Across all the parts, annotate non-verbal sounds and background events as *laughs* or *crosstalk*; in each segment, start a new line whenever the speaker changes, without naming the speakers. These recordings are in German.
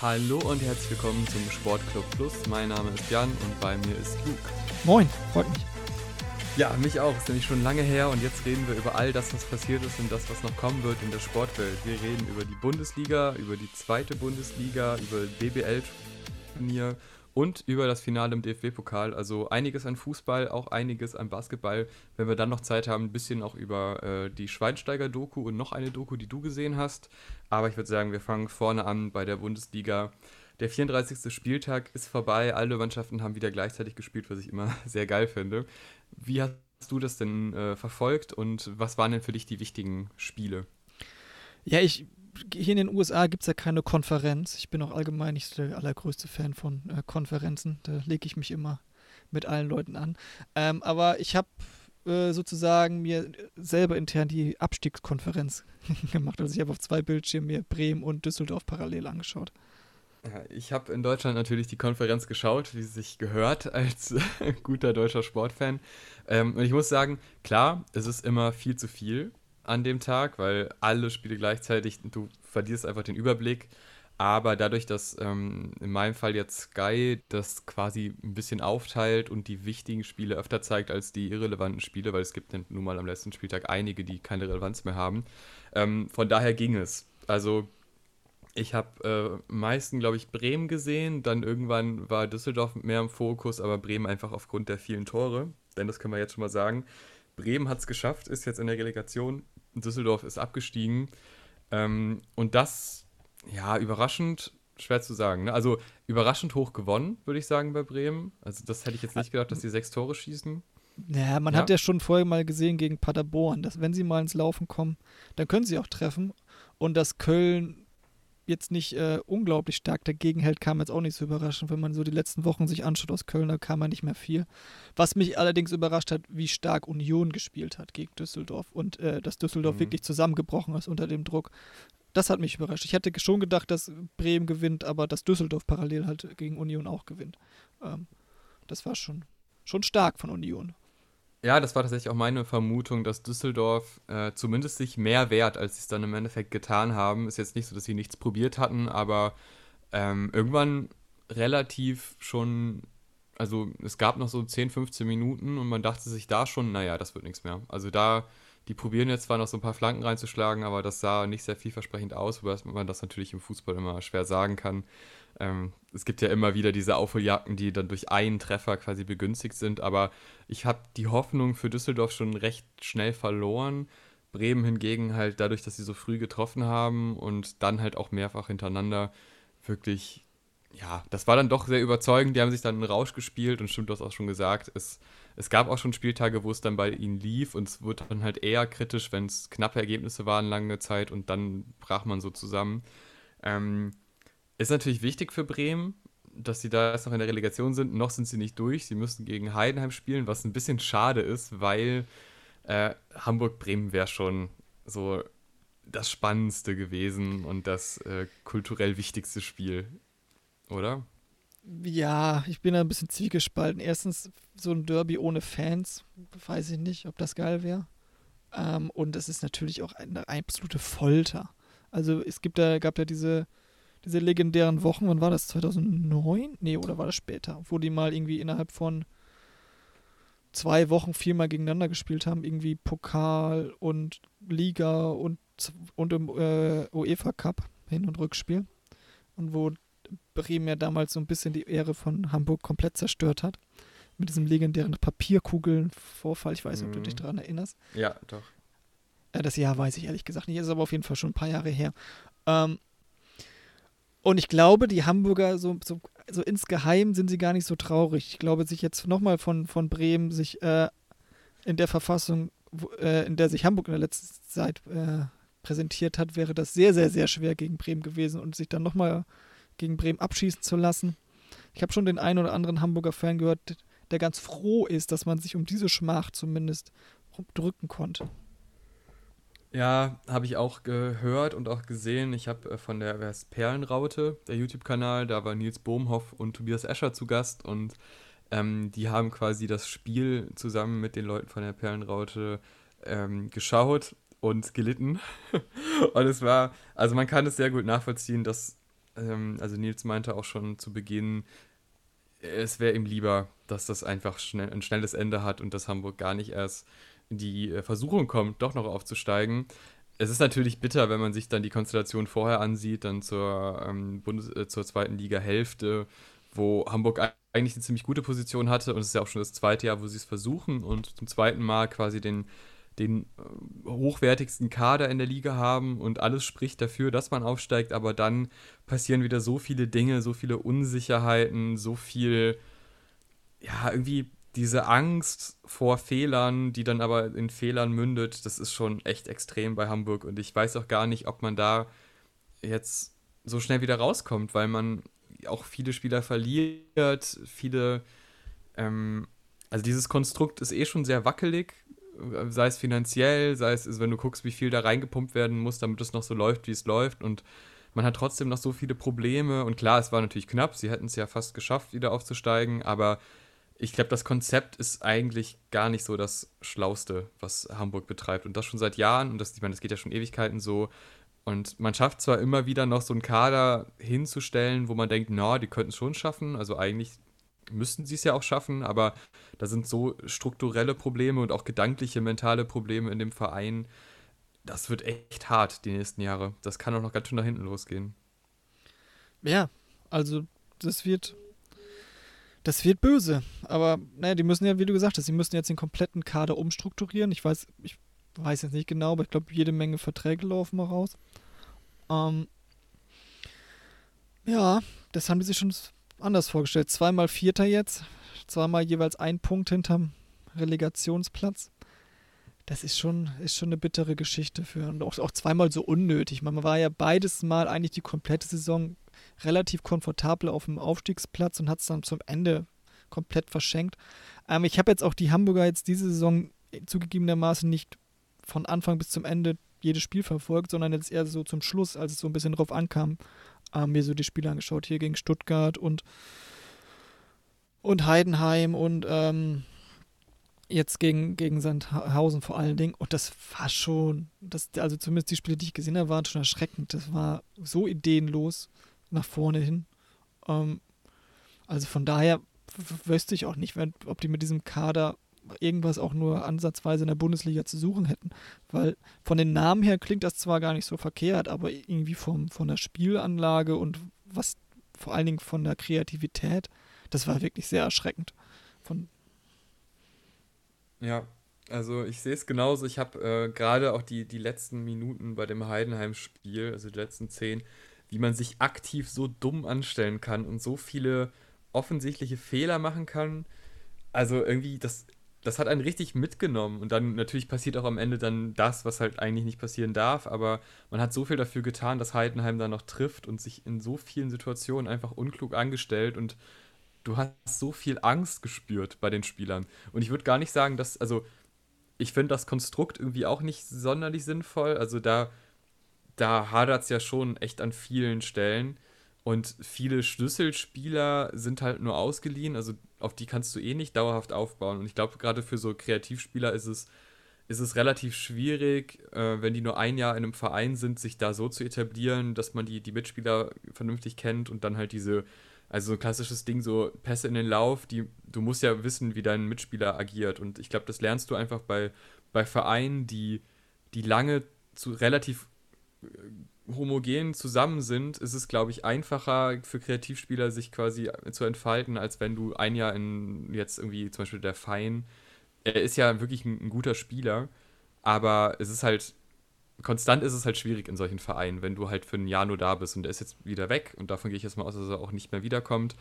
Hallo und herzlich willkommen zum Sportclub Plus. Mein Name ist Jan und bei mir ist Luke.
Moin, freut mich.
Ja, mich auch. Ist nämlich schon lange her und jetzt reden wir über all das, was passiert ist und das, was noch kommen wird in der Sportwelt. Wir reden über die Bundesliga, über die zweite Bundesliga, über BBL-Turnier und über das Finale im DFB-Pokal. Also einiges an Fußball, auch einiges an Basketball. Wenn wir dann noch Zeit haben, ein bisschen auch über äh, die Schweinsteiger-Doku und noch eine Doku, die du gesehen hast. Aber ich würde sagen, wir fangen vorne an bei der Bundesliga. Der 34. Spieltag ist vorbei. Alle Mannschaften haben wieder gleichzeitig gespielt, was ich immer *laughs* sehr geil finde. Wie hast du das denn äh, verfolgt und was waren denn für dich die wichtigen Spiele?
Ja, ich hier in den USA gibt es ja keine Konferenz. Ich bin auch allgemein nicht der allergrößte Fan von äh, Konferenzen. Da lege ich mich immer mit allen Leuten an. Ähm, aber ich habe äh, sozusagen mir selber intern die Abstiegskonferenz *laughs* gemacht. Also ich habe auf zwei Bildschirmen mir Bremen und Düsseldorf parallel angeschaut.
Ja, ich habe in Deutschland natürlich die Konferenz geschaut, wie es sich gehört *laughs* als guter deutscher Sportfan. Ähm, und ich muss sagen, klar, es ist immer viel zu viel an dem Tag, weil alle Spiele gleichzeitig, du verlierst einfach den Überblick. Aber dadurch, dass ähm, in meinem Fall jetzt Sky das quasi ein bisschen aufteilt und die wichtigen Spiele öfter zeigt als die irrelevanten Spiele, weil es gibt nun mal am letzten Spieltag einige, die keine Relevanz mehr haben. Ähm, von daher ging es. Also ich habe äh, meisten, glaube ich, Bremen gesehen. Dann irgendwann war Düsseldorf mehr im Fokus, aber Bremen einfach aufgrund der vielen Tore. Denn das können wir jetzt schon mal sagen. Bremen hat es geschafft, ist jetzt in der Relegation. Düsseldorf ist abgestiegen. Ähm, und das, ja, überraschend, schwer zu sagen. Ne? Also überraschend hoch gewonnen, würde ich sagen, bei Bremen. Also das hätte ich jetzt nicht gedacht, dass die sechs Tore schießen.
Ja, man ja. hat ja schon vorher mal gesehen gegen Paderborn, dass wenn sie mal ins Laufen kommen, dann können sie auch treffen. Und dass Köln jetzt nicht äh, unglaublich stark dagegen hält, kam jetzt auch nicht so überraschend. Wenn man so die letzten Wochen sich anschaut aus Köln, da kam man nicht mehr viel. Was mich allerdings überrascht hat, wie stark Union gespielt hat gegen Düsseldorf und äh, dass Düsseldorf mhm. wirklich zusammengebrochen ist unter dem Druck. Das hat mich überrascht. Ich hätte schon gedacht, dass Bremen gewinnt, aber dass Düsseldorf parallel halt gegen Union auch gewinnt. Ähm, das war schon, schon stark von Union.
Ja, das war tatsächlich auch meine Vermutung, dass Düsseldorf äh, zumindest sich mehr wehrt, als sie es dann im Endeffekt getan haben. Ist jetzt nicht so, dass sie nichts probiert hatten, aber ähm, irgendwann relativ schon, also es gab noch so 10, 15 Minuten und man dachte sich da schon, naja, das wird nichts mehr. Also da, die probieren jetzt zwar noch so ein paar Flanken reinzuschlagen, aber das sah nicht sehr vielversprechend aus, wobei man das natürlich im Fußball immer schwer sagen kann. Ähm, es gibt ja immer wieder diese Aufholjagden, die dann durch einen Treffer quasi begünstigt sind, aber ich habe die Hoffnung für Düsseldorf schon recht schnell verloren. Bremen hingegen halt dadurch, dass sie so früh getroffen haben und dann halt auch mehrfach hintereinander wirklich, ja, das war dann doch sehr überzeugend. Die haben sich dann einen Rausch gespielt und stimmt, du hast auch schon gesagt, es, es gab auch schon Spieltage, wo es dann bei ihnen lief und es wurde dann halt eher kritisch, wenn es knappe Ergebnisse waren lange Zeit und dann brach man so zusammen. Ähm, ist natürlich wichtig für Bremen, dass sie da erst noch in der Relegation sind. Noch sind sie nicht durch. Sie müssen gegen Heidenheim spielen, was ein bisschen schade ist, weil äh, Hamburg-Bremen wäre schon so das Spannendste gewesen und das äh, kulturell wichtigste Spiel, oder?
Ja, ich bin da ein bisschen zwiegespalten. Erstens, so ein Derby ohne Fans, weiß ich nicht, ob das geil wäre. Ähm, und es ist natürlich auch eine absolute Folter. Also es gibt da, gab ja diese diese legendären Wochen, wann war das? 2009? Nee, oder war das später? Wo die mal irgendwie innerhalb von zwei Wochen viermal gegeneinander gespielt haben, irgendwie Pokal und Liga und, und im äh, UEFA Cup, Hin- und Rückspiel. Und wo Bremen ja damals so ein bisschen die Ehre von Hamburg komplett zerstört hat. Mit diesem legendären Papierkugeln-Vorfall. Ich weiß nicht, mhm. ob du dich mhm. daran erinnerst.
Ja, doch.
Äh, das Jahr weiß ich ehrlich gesagt nicht, ist aber auf jeden Fall schon ein paar Jahre her. Ähm, und ich glaube, die Hamburger, so, so, so insgeheim sind sie gar nicht so traurig. Ich glaube, sich jetzt nochmal von, von Bremen sich äh, in der Verfassung, äh, in der sich Hamburg in der letzten Zeit äh, präsentiert hat, wäre das sehr, sehr, sehr schwer gegen Bremen gewesen und sich dann nochmal gegen Bremen abschießen zu lassen. Ich habe schon den einen oder anderen Hamburger Fan gehört, der ganz froh ist, dass man sich um diese Schmach zumindest drücken konnte.
Ja, habe ich auch gehört und auch gesehen. Ich habe äh, von der Perlenraute, der YouTube-Kanal, da war Nils Bohmhoff und Tobias Escher zu Gast und ähm, die haben quasi das Spiel zusammen mit den Leuten von der Perlenraute ähm, geschaut und gelitten. *laughs* und es war, also man kann es sehr gut nachvollziehen, dass ähm, also Nils meinte auch schon zu Beginn, es wäre ihm lieber, dass das einfach schnell, ein schnelles Ende hat und dass Hamburg gar nicht erst die äh, Versuchung kommt, doch noch aufzusteigen. Es ist natürlich bitter, wenn man sich dann die Konstellation vorher ansieht, dann zur, ähm, Bundes äh, zur zweiten Liga-Hälfte, wo Hamburg eigentlich eine ziemlich gute Position hatte und es ist ja auch schon das zweite Jahr, wo sie es versuchen und zum zweiten Mal quasi den, den äh, hochwertigsten Kader in der Liga haben und alles spricht dafür, dass man aufsteigt, aber dann passieren wieder so viele Dinge, so viele Unsicherheiten, so viel, ja, irgendwie diese Angst vor Fehlern, die dann aber in Fehlern mündet, das ist schon echt extrem bei Hamburg. Und ich weiß auch gar nicht, ob man da jetzt so schnell wieder rauskommt, weil man auch viele Spieler verliert, viele, ähm, also dieses Konstrukt ist eh schon sehr wackelig, sei es finanziell, sei es, wenn du guckst, wie viel da reingepumpt werden muss, damit es noch so läuft, wie es läuft. Und man hat trotzdem noch so viele Probleme. Und klar, es war natürlich knapp, sie hätten es ja fast geschafft, wieder aufzusteigen, aber ich glaube, das Konzept ist eigentlich gar nicht so das Schlauste, was Hamburg betreibt. Und das schon seit Jahren. Und das, ich meine, das geht ja schon Ewigkeiten so. Und man schafft zwar immer wieder noch so einen Kader hinzustellen, wo man denkt, na, die könnten es schon schaffen. Also eigentlich müssten sie es ja auch schaffen, aber da sind so strukturelle Probleme und auch gedankliche, mentale Probleme in dem Verein. Das wird echt hart die nächsten Jahre. Das kann auch noch ganz schön nach hinten losgehen.
Ja, also das wird das wird böse. Aber naja, die müssen ja, wie du gesagt hast, sie müssen jetzt den kompletten Kader umstrukturieren. Ich weiß, ich weiß jetzt nicht genau, aber ich glaube, jede Menge Verträge laufen mal raus. Ähm, ja, das haben die sich schon anders vorgestellt. Zweimal Vierter jetzt, zweimal jeweils ein Punkt hinterm Relegationsplatz. Das ist schon, ist schon eine bittere Geschichte für und auch, auch zweimal so unnötig. Man war ja beides Mal eigentlich die komplette Saison relativ komfortabel auf dem Aufstiegsplatz und hat es dann zum Ende komplett verschenkt. Ähm, ich habe jetzt auch die Hamburger jetzt diese Saison zugegebenermaßen nicht von Anfang bis zum Ende jedes Spiel verfolgt, sondern jetzt eher so zum Schluss, als es so ein bisschen drauf ankam, ähm, mir so die Spiele angeschaut, hier gegen Stuttgart und, und Heidenheim und ähm, jetzt gegen, gegen Sandhausen vor allen Dingen. Und das war schon, das, also zumindest die Spiele, die ich gesehen habe, waren schon erschreckend. Das war so ideenlos nach vorne hin. Ähm, also von daher wüsste ich auch nicht, wenn, ob die mit diesem Kader irgendwas auch nur ansatzweise in der Bundesliga zu suchen hätten. Weil von den Namen her klingt das zwar gar nicht so verkehrt, aber irgendwie vom, von der Spielanlage und was vor allen Dingen von der Kreativität, das war wirklich sehr erschreckend. Von
ja, also ich sehe es genauso. Ich habe äh, gerade auch die, die letzten Minuten bei dem Heidenheim-Spiel, also die letzten zehn, wie man sich aktiv so dumm anstellen kann und so viele offensichtliche Fehler machen kann. Also irgendwie, das, das hat einen richtig mitgenommen. Und dann natürlich passiert auch am Ende dann das, was halt eigentlich nicht passieren darf. Aber man hat so viel dafür getan, dass Heidenheim dann noch trifft und sich in so vielen Situationen einfach unklug angestellt. Und du hast so viel Angst gespürt bei den Spielern. Und ich würde gar nicht sagen, dass, also ich finde das Konstrukt irgendwie auch nicht sonderlich sinnvoll. Also da da hadert es ja schon echt an vielen Stellen. Und viele Schlüsselspieler sind halt nur ausgeliehen, also auf die kannst du eh nicht dauerhaft aufbauen. Und ich glaube, gerade für so Kreativspieler ist es, ist es relativ schwierig, äh, wenn die nur ein Jahr in einem Verein sind, sich da so zu etablieren, dass man die, die Mitspieler vernünftig kennt und dann halt diese, also so ein klassisches Ding, so Pässe in den Lauf, die, du musst ja wissen, wie dein Mitspieler agiert. Und ich glaube, das lernst du einfach bei, bei Vereinen, die, die lange zu relativ homogen zusammen sind, ist es, glaube ich, einfacher für Kreativspieler, sich quasi zu entfalten, als wenn du ein Jahr in jetzt irgendwie zum Beispiel der Fein, er ist ja wirklich ein, ein guter Spieler, aber es ist halt, konstant ist es halt schwierig in solchen Vereinen, wenn du halt für ein Jahr nur da bist und er ist jetzt wieder weg und davon gehe ich jetzt mal aus, dass er auch nicht mehr wiederkommt.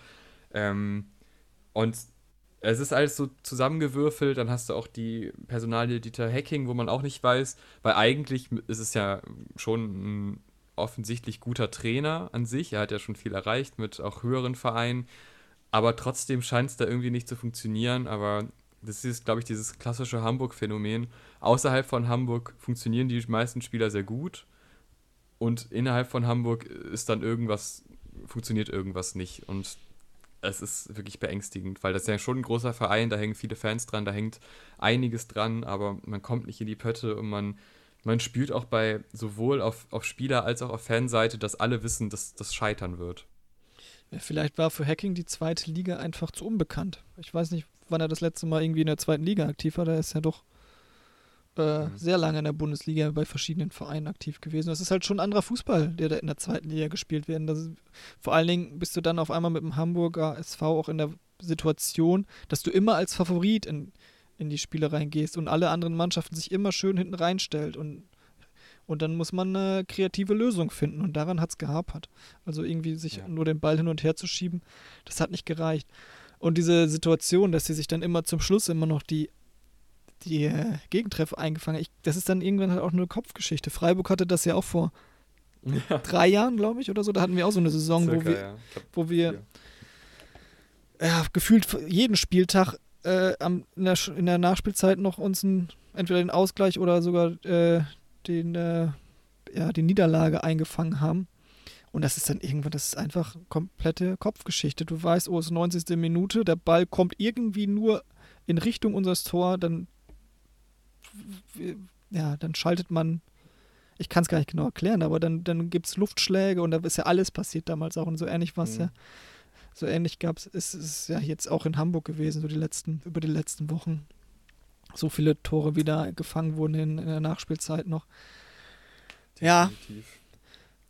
Ähm, und es ist alles so zusammengewürfelt, dann hast du auch die Personalie Dieter Hacking, wo man auch nicht weiß, weil eigentlich ist es ja schon ein offensichtlich guter Trainer an sich. Er hat ja schon viel erreicht mit auch höheren Vereinen, aber trotzdem scheint es da irgendwie nicht zu funktionieren. Aber das ist, glaube ich, dieses klassische Hamburg-Phänomen. Außerhalb von Hamburg funktionieren die meisten Spieler sehr gut und innerhalb von Hamburg ist dann irgendwas, funktioniert irgendwas nicht. Und es ist wirklich beängstigend, weil das ist ja schon ein großer Verein, da hängen viele Fans dran, da hängt einiges dran, aber man kommt nicht in die Pötte und man man spürt auch bei sowohl auf, auf Spieler- als auch auf Fanseite, dass alle wissen, dass das scheitern wird.
Vielleicht war für Hacking die zweite Liga einfach zu unbekannt. Ich weiß nicht, wann er das letzte Mal irgendwie in der zweiten Liga aktiv war. Da ist ja doch äh, mhm. sehr lange in der Bundesliga bei verschiedenen Vereinen aktiv gewesen. Das ist halt schon ein anderer Fußball, der da in der zweiten Liga gespielt wird. Ist, vor allen Dingen bist du dann auf einmal mit dem Hamburger SV auch in der Situation, dass du immer als Favorit in, in die Spiele reingehst und alle anderen Mannschaften sich immer schön hinten reinstellt und und dann muss man eine kreative Lösung finden und daran hat es gehapert. Also irgendwie sich ja. nur den Ball hin und her zu schieben, das hat nicht gereicht. Und diese Situation, dass sie sich dann immer zum Schluss immer noch die, die äh, Gegentreffer eingefangen ich, das ist dann irgendwann halt auch eine Kopfgeschichte. Freiburg hatte das ja auch vor ja. drei Jahren, glaube ich, oder so. Da hatten wir auch so eine Saison, Circa, wo wir, ja. glaub, wo wir ja, gefühlt jeden Spieltag äh, am, in, der, in, der, Nachspielzeit noch uns ein, entweder den Ausgleich oder sogar äh, den, äh, ja, die Niederlage eingefangen haben. Und das ist dann irgendwann, das ist einfach komplette Kopfgeschichte. Du weißt, oh, es ist 90. Minute, der Ball kommt irgendwie nur in Richtung unseres Tor, dann ja, dann schaltet man, ich kann es gar nicht genau erklären, aber dann, dann gibt es Luftschläge und da ist ja alles passiert damals auch und so ähnlich war es mhm. ja. So ähnlich gab es, ist es ja jetzt auch in Hamburg gewesen, so die letzten, über die letzten Wochen. So viele Tore wieder gefangen wurden in, in der Nachspielzeit noch.
Definitiv.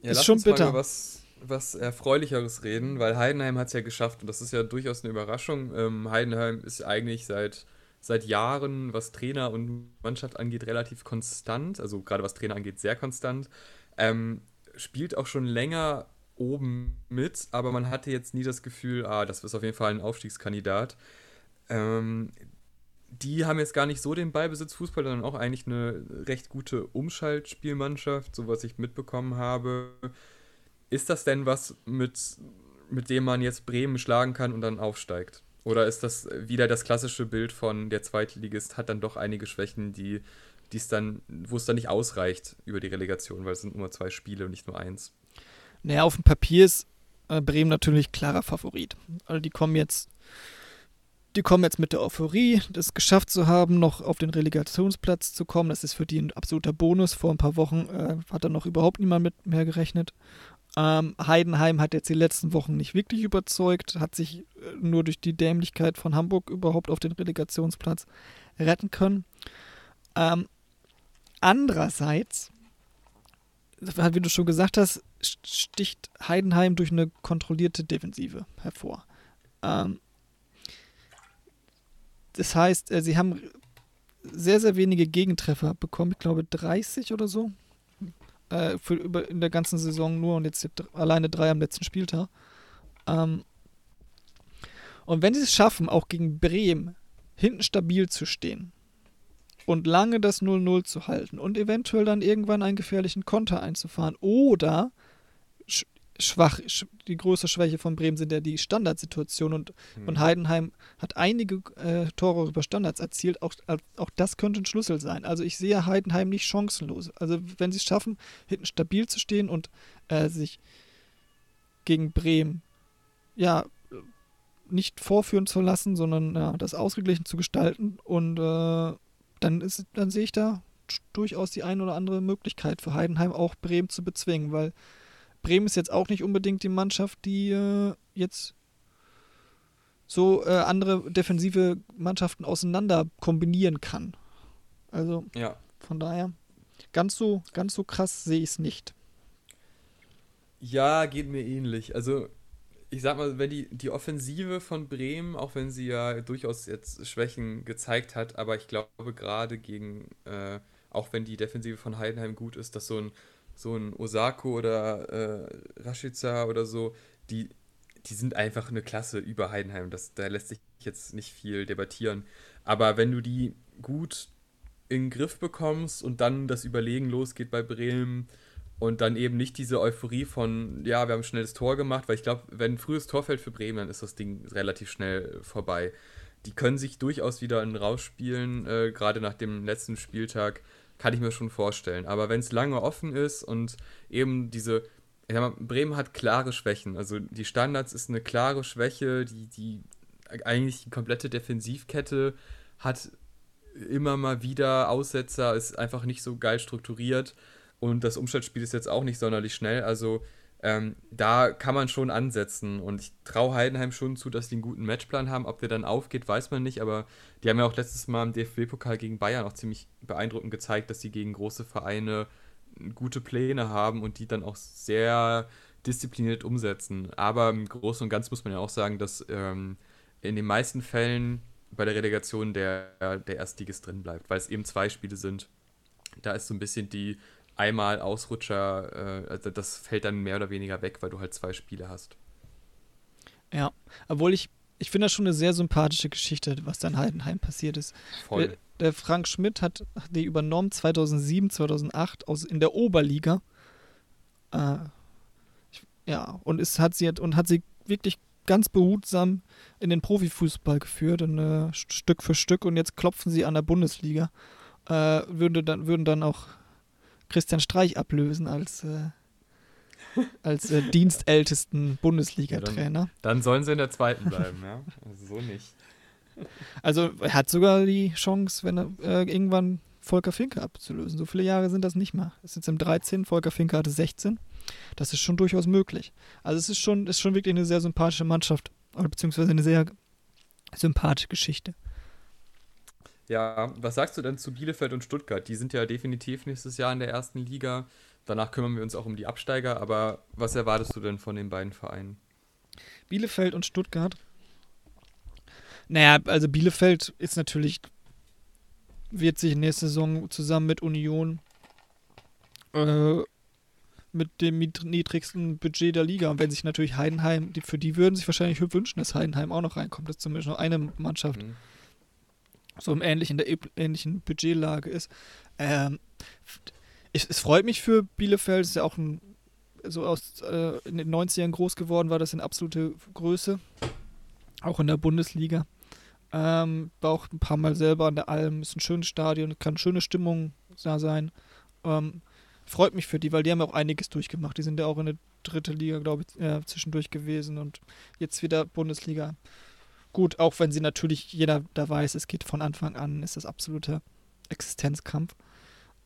Ja, ist schon bitter. was, was Erfreulicheres reden, weil Heidenheim hat es ja geschafft und das ist ja durchaus eine Überraschung. Ähm, Heidenheim ist eigentlich seit, seit Jahren, was Trainer und Mannschaft angeht, relativ konstant, also gerade was Trainer angeht, sehr konstant. Ähm, spielt auch schon länger oben mit, aber man hatte jetzt nie das Gefühl, ah, das ist auf jeden Fall ein Aufstiegskandidat. Ähm, die haben jetzt gar nicht so den Ballbesitz Fußball, sondern auch eigentlich eine recht gute Umschaltspielmannschaft, so was ich mitbekommen habe. Ist das denn was, mit, mit dem man jetzt Bremen schlagen kann und dann aufsteigt? Oder ist das wieder das klassische Bild von der Zweitligist hat dann doch einige Schwächen, die es dann, wo es dann nicht ausreicht über die Relegation, weil es sind nur zwei Spiele und nicht nur eins?
Naja, auf dem Papier ist äh, Bremen natürlich klarer Favorit. Also die kommen jetzt die kommen jetzt mit der Euphorie, das geschafft zu haben, noch auf den Relegationsplatz zu kommen. Das ist für die ein absoluter Bonus. Vor ein paar Wochen äh, hat da noch überhaupt niemand mit mehr gerechnet. Ähm, Heidenheim hat jetzt die letzten Wochen nicht wirklich überzeugt, hat sich äh, nur durch die Dämlichkeit von Hamburg überhaupt auf den Relegationsplatz retten können. Ähm, andererseits, wie du schon gesagt hast, sticht Heidenheim durch eine kontrollierte Defensive hervor. Ähm, das heißt, äh, sie haben sehr, sehr wenige Gegentreffer bekommen. Ich glaube 30 oder so. Äh, für, über, in der ganzen Saison nur und jetzt alleine drei am letzten Spieltag. Ähm, und wenn sie es schaffen, auch gegen Bremen hinten stabil zu stehen und lange das 0-0 zu halten und eventuell dann irgendwann einen gefährlichen Konter einzufahren oder schwach. Die größte Schwäche von Bremen sind ja die Standardsituationen und, mhm. und Heidenheim hat einige äh, Tore über Standards erzielt. Auch, auch das könnte ein Schlüssel sein. Also ich sehe Heidenheim nicht chancenlos. Also wenn sie es schaffen, hinten stabil zu stehen und äh, sich gegen Bremen ja nicht vorführen zu lassen, sondern ja, das ausgeglichen zu gestalten und äh, dann ist dann sehe ich da durchaus die ein oder andere Möglichkeit für Heidenheim auch Bremen zu bezwingen, weil Bremen ist jetzt auch nicht unbedingt die Mannschaft, die äh, jetzt so äh, andere defensive Mannschaften auseinander kombinieren kann. Also ja. von daher, ganz so, ganz so krass sehe ich es nicht.
Ja, geht mir ähnlich. Also, ich sag mal, wenn die, die Offensive von Bremen, auch wenn sie ja durchaus jetzt Schwächen gezeigt hat, aber ich glaube gerade gegen, äh, auch wenn die Defensive von Heidenheim gut ist, dass so ein so ein Osako oder äh, Rashica oder so, die, die sind einfach eine Klasse über Heidenheim. Das, da lässt sich jetzt nicht viel debattieren. Aber wenn du die gut in den Griff bekommst und dann das Überlegen losgeht bei Bremen und dann eben nicht diese Euphorie von, ja, wir haben schnell das Tor gemacht, weil ich glaube, wenn ein frühes Tor fällt für Bremen, dann ist das Ding relativ schnell vorbei. Die können sich durchaus wieder rausspielen, äh, gerade nach dem letzten Spieltag kann ich mir schon vorstellen. Aber wenn es lange offen ist und eben diese, ich sag mal, Bremen hat klare Schwächen. Also die Standards ist eine klare Schwäche, die, die eigentlich die komplette Defensivkette hat immer mal wieder Aussetzer, ist einfach nicht so geil strukturiert und das Umschaltspiel ist jetzt auch nicht sonderlich schnell. Also ähm, da kann man schon ansetzen und ich traue Heidenheim schon zu, dass die einen guten Matchplan haben. Ob der dann aufgeht, weiß man nicht, aber die haben ja auch letztes Mal im DFB-Pokal gegen Bayern auch ziemlich beeindruckend gezeigt, dass sie gegen große Vereine gute Pläne haben und die dann auch sehr diszipliniert umsetzen. Aber im Großen und Ganzen muss man ja auch sagen, dass ähm, in den meisten Fällen bei der Relegation der, der Erstligist drin bleibt, weil es eben zwei Spiele sind. Da ist so ein bisschen die einmal Ausrutscher, äh, also das fällt dann mehr oder weniger weg, weil du halt zwei Spiele hast.
Ja, obwohl ich, ich finde das schon eine sehr sympathische Geschichte, was dann Heidenheim passiert ist. Voll. Der, der Frank Schmidt hat die übernommen 2007, 2008 aus, in der Oberliga. Äh, ich, ja, und es hat sie und hat sie wirklich ganz behutsam in den Profifußball geführt, und, äh, Stück für Stück. Und jetzt klopfen sie an der Bundesliga. Äh, würde dann, würden dann auch Christian Streich ablösen als, äh, als äh, dienstältesten Bundesliga-Trainer. Ja,
dann, dann, sollen sie in der zweiten bleiben, ja. *laughs* Also so nicht.
Also er hat sogar die Chance, wenn er äh, irgendwann Volker Finke abzulösen. So viele Jahre sind das nicht mehr. Es ist jetzt im 13, Volker Finke hatte 16. Das ist schon durchaus möglich. Also es ist schon, ist schon wirklich eine sehr sympathische Mannschaft, beziehungsweise eine sehr sympathische Geschichte.
Ja, was sagst du denn zu Bielefeld und Stuttgart? Die sind ja definitiv nächstes Jahr in der ersten Liga. Danach kümmern wir uns auch um die Absteiger. Aber was erwartest du denn von den beiden Vereinen?
Bielefeld und Stuttgart. Naja, also Bielefeld ist natürlich, wird sich nächste Saison zusammen mit Union äh, mit dem niedrigsten Budget der Liga. Und wenn sich natürlich Heidenheim, die, für die würden sich wahrscheinlich wünschen, dass Heidenheim auch noch reinkommt, dass zumindest noch eine Mannschaft mhm so im ähnlichen, der ähnlichen Budgetlage ist. Ähm, ich, es freut mich für Bielefeld, es ist ja auch ein, so aus äh, in den 90ern groß geworden, war das in absolute Größe. Auch in der Bundesliga. Ähm, war auch ein paar Mal selber an der Alm, ist ein schönes Stadion, kann schöne Stimmung da sein. Ähm, freut mich für die, weil die haben auch einiges durchgemacht. Die sind ja auch in der dritte Liga, glaube ich, äh, zwischendurch gewesen und jetzt wieder Bundesliga. Gut, auch wenn sie natürlich, jeder da weiß, es geht von Anfang an, ist das absoluter Existenzkampf.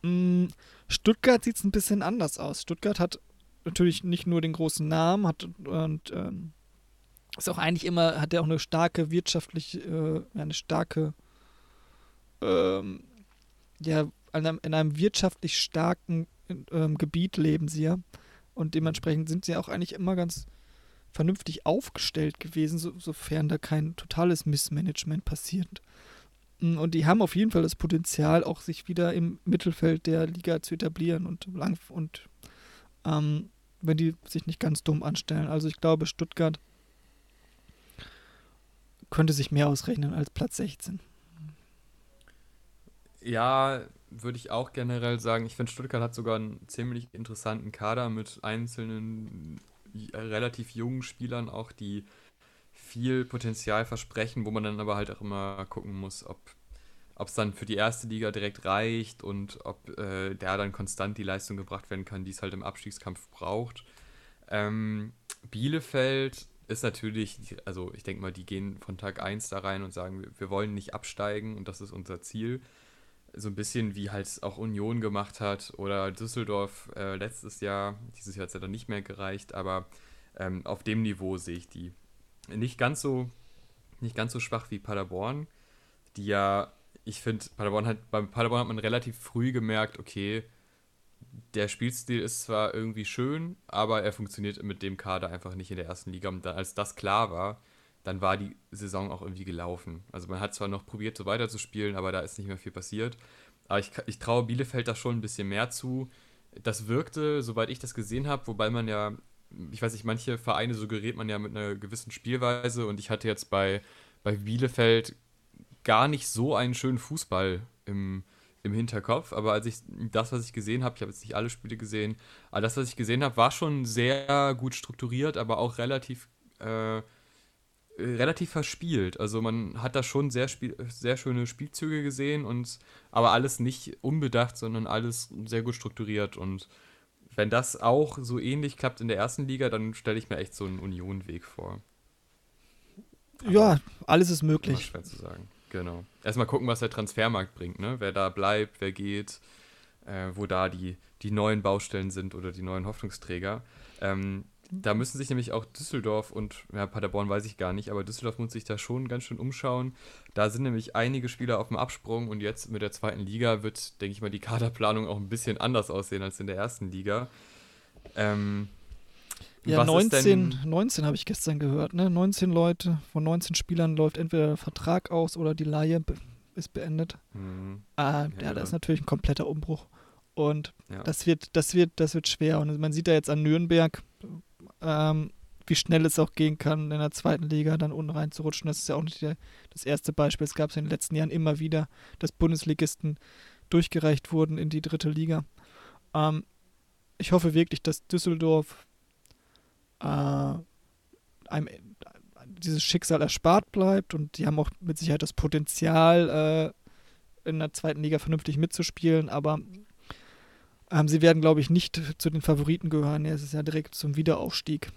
Mm, Stuttgart sieht es ein bisschen anders aus. Stuttgart hat natürlich nicht nur den großen Namen, hat und ähm, ist auch eigentlich immer, hat er auch eine starke wirtschaftliche, äh, eine starke, ähm, ja, in einem, in einem wirtschaftlich starken ähm, Gebiet leben sie ja. Und dementsprechend sind sie auch eigentlich immer ganz vernünftig aufgestellt gewesen, so, sofern da kein totales Missmanagement passiert. Mm, und die haben auf jeden Fall das Potenzial, auch sich wieder im Mittelfeld der Liga zu etablieren und lang und ähm, wenn die sich nicht ganz dumm anstellen. Also ich glaube, Stuttgart könnte sich mehr ausrechnen als Platz 16.
Ja, würde ich auch generell sagen. Ich finde, Stuttgart hat sogar einen ziemlich interessanten Kader mit einzelnen relativ jungen Spielern auch, die viel Potenzial versprechen, wo man dann aber halt auch immer gucken muss, ob es dann für die erste Liga direkt reicht und ob äh, der dann konstant die Leistung gebracht werden kann, die es halt im Abstiegskampf braucht. Ähm, Bielefeld ist natürlich, also ich denke mal, die gehen von Tag 1 da rein und sagen, wir wollen nicht absteigen und das ist unser Ziel. So ein bisschen wie halt auch Union gemacht hat oder Düsseldorf äh, letztes Jahr. Dieses Jahr hat es ja dann nicht mehr gereicht, aber ähm, auf dem Niveau sehe ich die. Nicht ganz so, nicht ganz so schwach wie Paderborn, die ja, ich finde, Paderborn hat, beim Paderborn hat man relativ früh gemerkt, okay, der Spielstil ist zwar irgendwie schön, aber er funktioniert mit dem Kader einfach nicht in der ersten Liga. Und dann, als das klar war, dann war die Saison auch irgendwie gelaufen. Also man hat zwar noch probiert, so weiterzuspielen, aber da ist nicht mehr viel passiert. Aber ich, ich traue Bielefeld da schon ein bisschen mehr zu. Das wirkte, soweit ich das gesehen habe, wobei man ja, ich weiß nicht, manche Vereine suggeriert man ja mit einer gewissen Spielweise und ich hatte jetzt bei, bei Bielefeld gar nicht so einen schönen Fußball im, im Hinterkopf, aber als ich das, was ich gesehen habe, ich habe jetzt nicht alle Spiele gesehen, aber das, was ich gesehen habe, war schon sehr gut strukturiert, aber auch relativ äh, relativ verspielt. Also man hat da schon sehr, spiel sehr schöne Spielzüge gesehen und aber alles nicht unbedacht, sondern alles sehr gut strukturiert. Und wenn das auch so ähnlich klappt in der ersten Liga, dann stelle ich mir echt so einen Union-Weg vor.
Aber ja, alles ist möglich.
Schwer zu sagen. Genau. Erstmal gucken, was der Transfermarkt bringt, ne? Wer da bleibt, wer geht, äh, wo da die, die neuen Baustellen sind oder die neuen Hoffnungsträger. Ähm, da müssen sich nämlich auch Düsseldorf und ja, Paderborn weiß ich gar nicht, aber Düsseldorf muss sich da schon ganz schön umschauen. Da sind nämlich einige Spieler auf dem Absprung und jetzt mit der zweiten Liga wird, denke ich mal, die Kaderplanung auch ein bisschen anders aussehen als in der ersten Liga. Ähm,
ja, 19, 19 habe ich gestern gehört, ne? 19 Leute, von 19 Spielern läuft entweder der Vertrag aus oder die Laie be ist beendet. Mhm. Ah, ja, ja, das ist natürlich ein kompletter Umbruch. Und ja. das wird, das wird, das wird schwer. Und man sieht da jetzt an Nürnberg, ähm, wie schnell es auch gehen kann, in der zweiten Liga dann unten reinzurutschen. Das ist ja auch nicht der, das erste Beispiel. Es gab es in den letzten Jahren immer wieder, dass Bundesligisten durchgereicht wurden in die dritte Liga. Ähm, ich hoffe wirklich, dass Düsseldorf äh, einem dieses Schicksal erspart bleibt und die haben auch mit Sicherheit das Potenzial, äh, in der zweiten Liga vernünftig mitzuspielen, aber ähm, sie werden, glaube ich, nicht zu den Favoriten gehören. Es ist ja direkt zum Wiederaufstieg.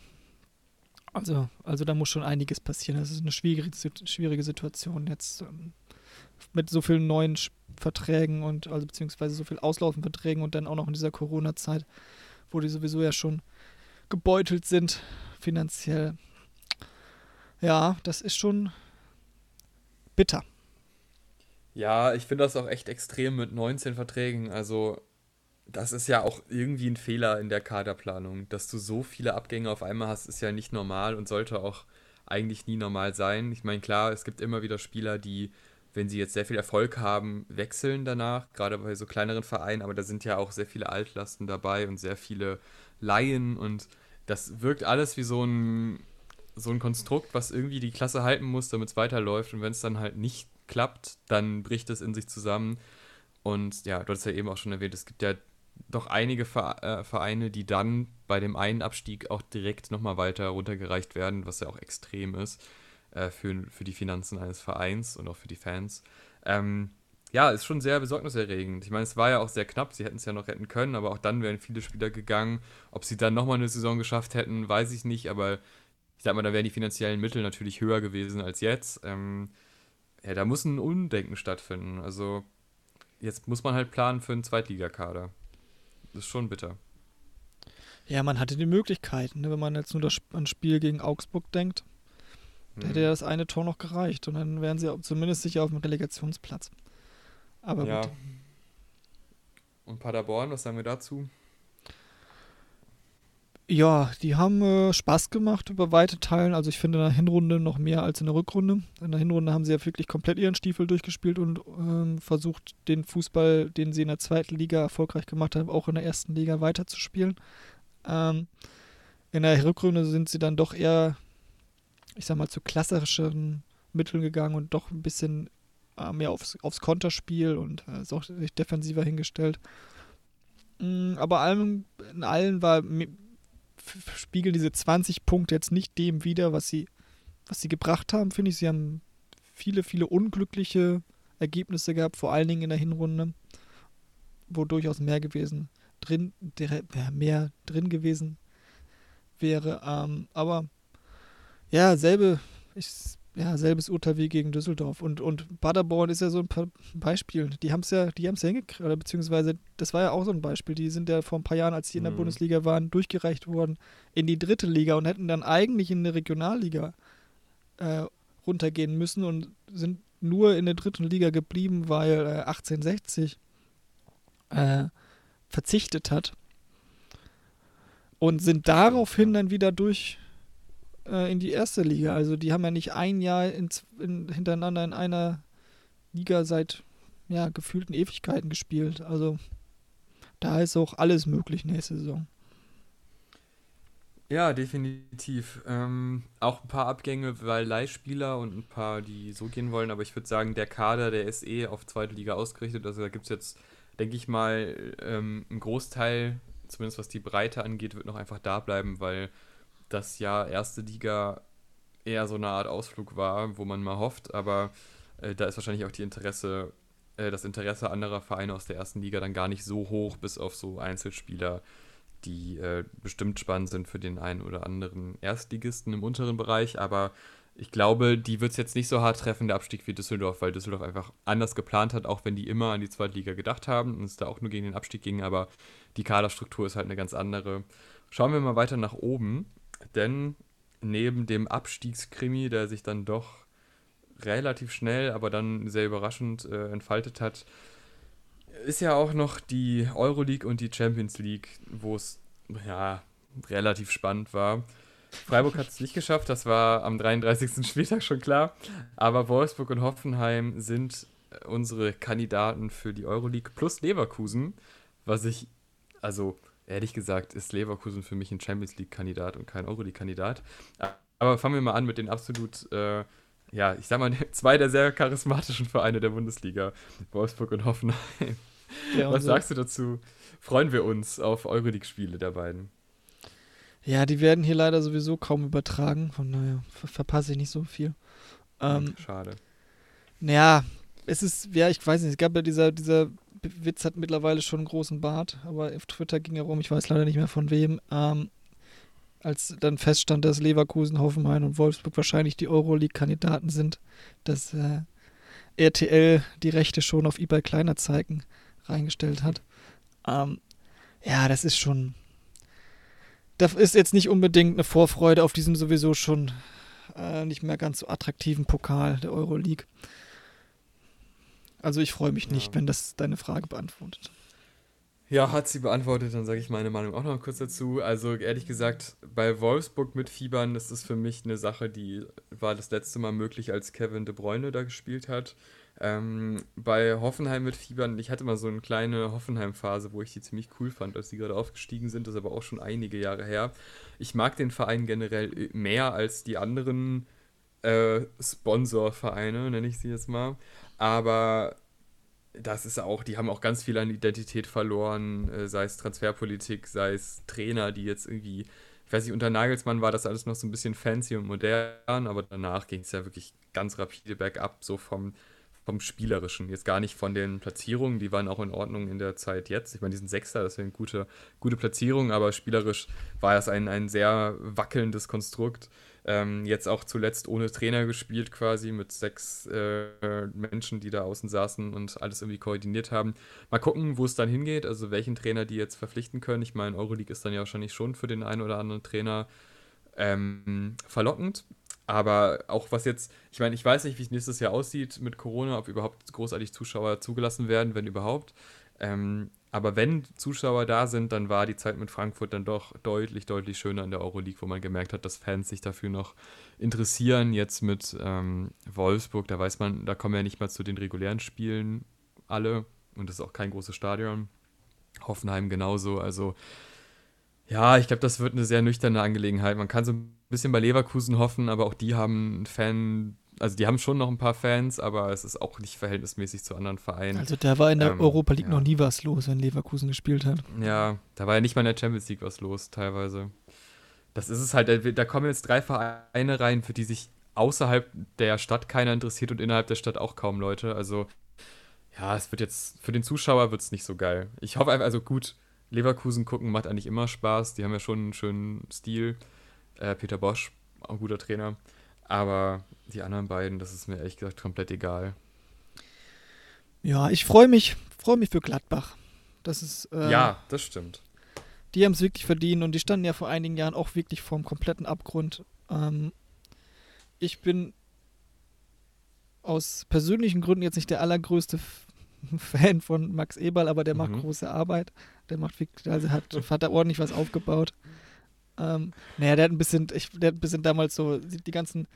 Also, also da muss schon einiges passieren. Das ist eine schwierige, schwierige Situation jetzt ähm, mit so vielen neuen Verträgen und also beziehungsweise so viel auslaufenden Verträgen und dann auch noch in dieser Corona-Zeit, wo die sowieso ja schon gebeutelt sind finanziell. Ja, das ist schon bitter.
Ja, ich finde das auch echt extrem mit 19 Verträgen. Also das ist ja auch irgendwie ein Fehler in der Kaderplanung. Dass du so viele Abgänge auf einmal hast, ist ja nicht normal und sollte auch eigentlich nie normal sein. Ich meine, klar, es gibt immer wieder Spieler, die, wenn sie jetzt sehr viel Erfolg haben, wechseln danach, gerade bei so kleineren Vereinen, aber da sind ja auch sehr viele Altlasten dabei und sehr viele Laien und das wirkt alles wie so ein, so ein Konstrukt, was irgendwie die Klasse halten muss, damit es weiterläuft und wenn es dann halt nicht klappt, dann bricht es in sich zusammen. Und ja, du hast ja eben auch schon erwähnt, es gibt ja doch einige äh, Vereine, die dann bei dem einen Abstieg auch direkt nochmal weiter runtergereicht werden, was ja auch extrem ist äh, für, für die Finanzen eines Vereins und auch für die Fans. Ähm, ja, ist schon sehr besorgniserregend. Ich meine, es war ja auch sehr knapp, sie hätten es ja noch retten können, aber auch dann wären viele Spieler gegangen. Ob sie dann nochmal eine Saison geschafft hätten, weiß ich nicht, aber ich sag mal, da wären die finanziellen Mittel natürlich höher gewesen als jetzt. Ähm, ja, da muss ein Undenken stattfinden. Also jetzt muss man halt planen für einen Zweitligakader. Das ist schon bitter.
Ja, man hatte die Möglichkeiten, ne? wenn man jetzt nur das ein Spiel gegen Augsburg denkt. Da hm. hätte ja das eine Tor noch gereicht und dann wären sie zumindest sicher auf dem Relegationsplatz. Aber ja. gut.
Und Paderborn, was sagen wir dazu?
Ja, die haben äh, Spaß gemacht über weite Teilen. Also ich finde in der Hinrunde noch mehr als in der Rückrunde. In der Hinrunde haben sie ja wirklich komplett ihren Stiefel durchgespielt und ähm, versucht, den Fußball, den sie in der zweiten Liga erfolgreich gemacht haben, auch in der ersten Liga weiterzuspielen. Ähm, in der Rückrunde sind sie dann doch eher, ich sag mal, zu klassischeren Mitteln gegangen und doch ein bisschen äh, mehr aufs, aufs Konterspiel und äh, ist auch defensiver hingestellt. Mhm, aber allem, in allen war spiegeln diese 20 Punkte jetzt nicht dem wider, was sie, was sie gebracht haben, finde ich. Sie haben viele, viele unglückliche Ergebnisse gehabt, vor allen Dingen in der Hinrunde, wo durchaus mehr gewesen drin, mehr drin gewesen wäre. Ähm, aber ja, selbe, ich ja, selbes Urteil wie gegen Düsseldorf. Und, und Paderborn ist ja so ein Beispiel. Die haben es ja, die haben es ja hingekriegt, oder beziehungsweise, das war ja auch so ein Beispiel. Die sind ja vor ein paar Jahren, als sie in der mhm. Bundesliga waren, durchgereicht worden in die dritte Liga und hätten dann eigentlich in der Regionalliga äh, runtergehen müssen und sind nur in der dritten Liga geblieben, weil äh, 1860 äh, verzichtet hat. Und sind daraufhin dann wieder durch äh, in die erste Liga. Also die haben ja nicht ein Jahr in, in, hintereinander in einer Liga seit ja, gefühlten Ewigkeiten gespielt. Also da ist auch alles möglich nächste Saison.
Ja, definitiv. Ähm, auch ein paar Abgänge, weil Leihspieler und ein paar, die so gehen wollen, aber ich würde sagen, der Kader, der ist eh auf zweite Liga ausgerichtet. Also da gibt es jetzt, denke ich mal, ähm, einen Großteil, zumindest was die Breite angeht, wird noch einfach da bleiben, weil das ja erste Liga eher so eine Art Ausflug war, wo man mal hofft, aber äh, da ist wahrscheinlich auch die Interesse, äh, das Interesse anderer Vereine aus der ersten Liga dann gar nicht so hoch, bis auf so Einzelspieler, die äh, bestimmt spannend sind für den einen oder anderen Erstligisten im unteren Bereich, aber ich glaube, die wird es jetzt nicht so hart treffen, der Abstieg wie Düsseldorf, weil Düsseldorf einfach anders geplant hat, auch wenn die immer an die zweite Liga gedacht haben und es da auch nur gegen den Abstieg ging, aber die Kaderstruktur ist halt eine ganz andere. Schauen wir mal weiter nach oben, denn neben dem Abstiegskrimi, der sich dann doch relativ schnell, aber dann sehr überraschend äh, entfaltet hat, ist ja auch noch die Euroleague und die Champions League, wo es ja relativ spannend war. Freiburg hat es nicht geschafft, das war am 33. *laughs* Spieltag schon klar. Aber Wolfsburg und Hoffenheim sind äh, unsere Kandidaten für die Euroleague plus Leverkusen, was ich, also ehrlich gesagt, ist Leverkusen für mich ein Champions League-Kandidat und kein Euroleague-Kandidat. Aber fangen wir mal an mit den absolut, äh, ja, ich sag mal, *laughs* zwei der sehr charismatischen Vereine der Bundesliga, Wolfsburg und Hoffenheim. Ja, was sagst du dazu? Freuen wir uns auf Euroleague-Spiele der beiden?
Ja, die werden hier leider sowieso kaum übertragen, von daher ver verpasse ich nicht so viel. Ähm,
Schade.
Naja, es ist, ja, ich weiß nicht, es gab ja dieser, dieser Witz hat mittlerweile schon einen großen Bart, aber auf Twitter ging er rum, ich weiß leider nicht mehr von wem, ähm, als dann feststand, dass Leverkusen, Hoffenheim und Wolfsburg wahrscheinlich die Euroleague-Kandidaten sind, dass äh, RTL die Rechte schon auf eBay Kleinerzeigen reingestellt hat. Ähm, ja, das ist schon, das ist jetzt nicht unbedingt eine Vorfreude auf diesen sowieso schon äh, nicht mehr ganz so attraktiven Pokal der Euroleague. Also ich freue mich nicht, ja. wenn das deine Frage beantwortet.
Ja, hat sie beantwortet, dann sage ich meine Meinung auch noch kurz dazu. Also ehrlich gesagt, bei Wolfsburg mit Fiebern, das ist für mich eine Sache, die war das letzte Mal möglich, als Kevin De Bruyne da gespielt hat. Ähm, bei Hoffenheim mit Fiebern, ich hatte mal so eine kleine Hoffenheim-Phase, wo ich die ziemlich cool fand, als die gerade aufgestiegen sind, das ist aber auch schon einige Jahre her. Ich mag den Verein generell mehr als die anderen äh, Sponsorvereine, nenne ich sie jetzt mal. Aber das ist auch, die haben auch ganz viel an Identität verloren, äh, sei es Transferpolitik, sei es Trainer, die jetzt irgendwie, ich weiß nicht, unter Nagelsmann war das alles noch so ein bisschen fancy und modern, aber danach ging es ja wirklich ganz rapide bergab, so vom vom Spielerischen. Jetzt gar nicht von den Platzierungen, die waren auch in Ordnung in der Zeit jetzt. Ich meine, die sind Sechster, das eine gute, gute Platzierung, aber spielerisch war es ein, ein sehr wackelndes Konstrukt. Ähm, jetzt auch zuletzt ohne Trainer gespielt, quasi mit sechs äh, Menschen, die da außen saßen und alles irgendwie koordiniert haben. Mal gucken, wo es dann hingeht, also welchen Trainer die jetzt verpflichten können. Ich meine, Euroleague ist dann ja wahrscheinlich schon für den einen oder anderen Trainer ähm, verlockend. Aber auch was jetzt, ich meine, ich weiß nicht, wie es nächstes Jahr aussieht mit Corona, ob überhaupt großartig Zuschauer zugelassen werden, wenn überhaupt. Ähm, aber wenn Zuschauer da sind, dann war die Zeit mit Frankfurt dann doch deutlich, deutlich schöner in der Euroleague, wo man gemerkt hat, dass Fans sich dafür noch interessieren. Jetzt mit ähm, Wolfsburg, da weiß man, da kommen ja nicht mal zu den regulären Spielen alle und das ist auch kein großes Stadion. Hoffenheim genauso. Also ja, ich glaube, das wird eine sehr nüchterne Angelegenheit. Man kann so ein bisschen bei Leverkusen hoffen, aber auch die haben einen Fan, also die haben schon noch ein paar Fans, aber es ist auch nicht verhältnismäßig zu anderen Vereinen.
Also da war in der ähm, Europa League ja. noch nie was los, wenn Leverkusen gespielt hat.
Ja, da war ja nicht mal in der Champions League was los, teilweise. Das ist es halt, da kommen jetzt drei Vereine rein, für die sich außerhalb der Stadt keiner interessiert und innerhalb der Stadt auch kaum Leute. Also ja, es wird jetzt, für den Zuschauer wird es nicht so geil. Ich hoffe einfach, also gut, Leverkusen gucken macht eigentlich immer Spaß. Die haben ja schon einen schönen Stil. Äh, Peter Bosch, auch ein guter Trainer. Aber die anderen beiden, das ist mir ehrlich gesagt komplett egal.
Ja, ich freue mich, freue mich für Gladbach. Das ist. Äh,
ja, das stimmt.
Die haben es wirklich verdient und die standen ja vor einigen Jahren auch wirklich vorm kompletten Abgrund. Ähm, ich bin aus persönlichen Gründen jetzt nicht der allergrößte *laughs* Fan von Max Eberl, aber der mhm. macht große Arbeit. Der macht also hat, hat da ordentlich was aufgebaut. Ähm, naja, der hat ein bisschen, ich, der hat ein bisschen damals so die ganzen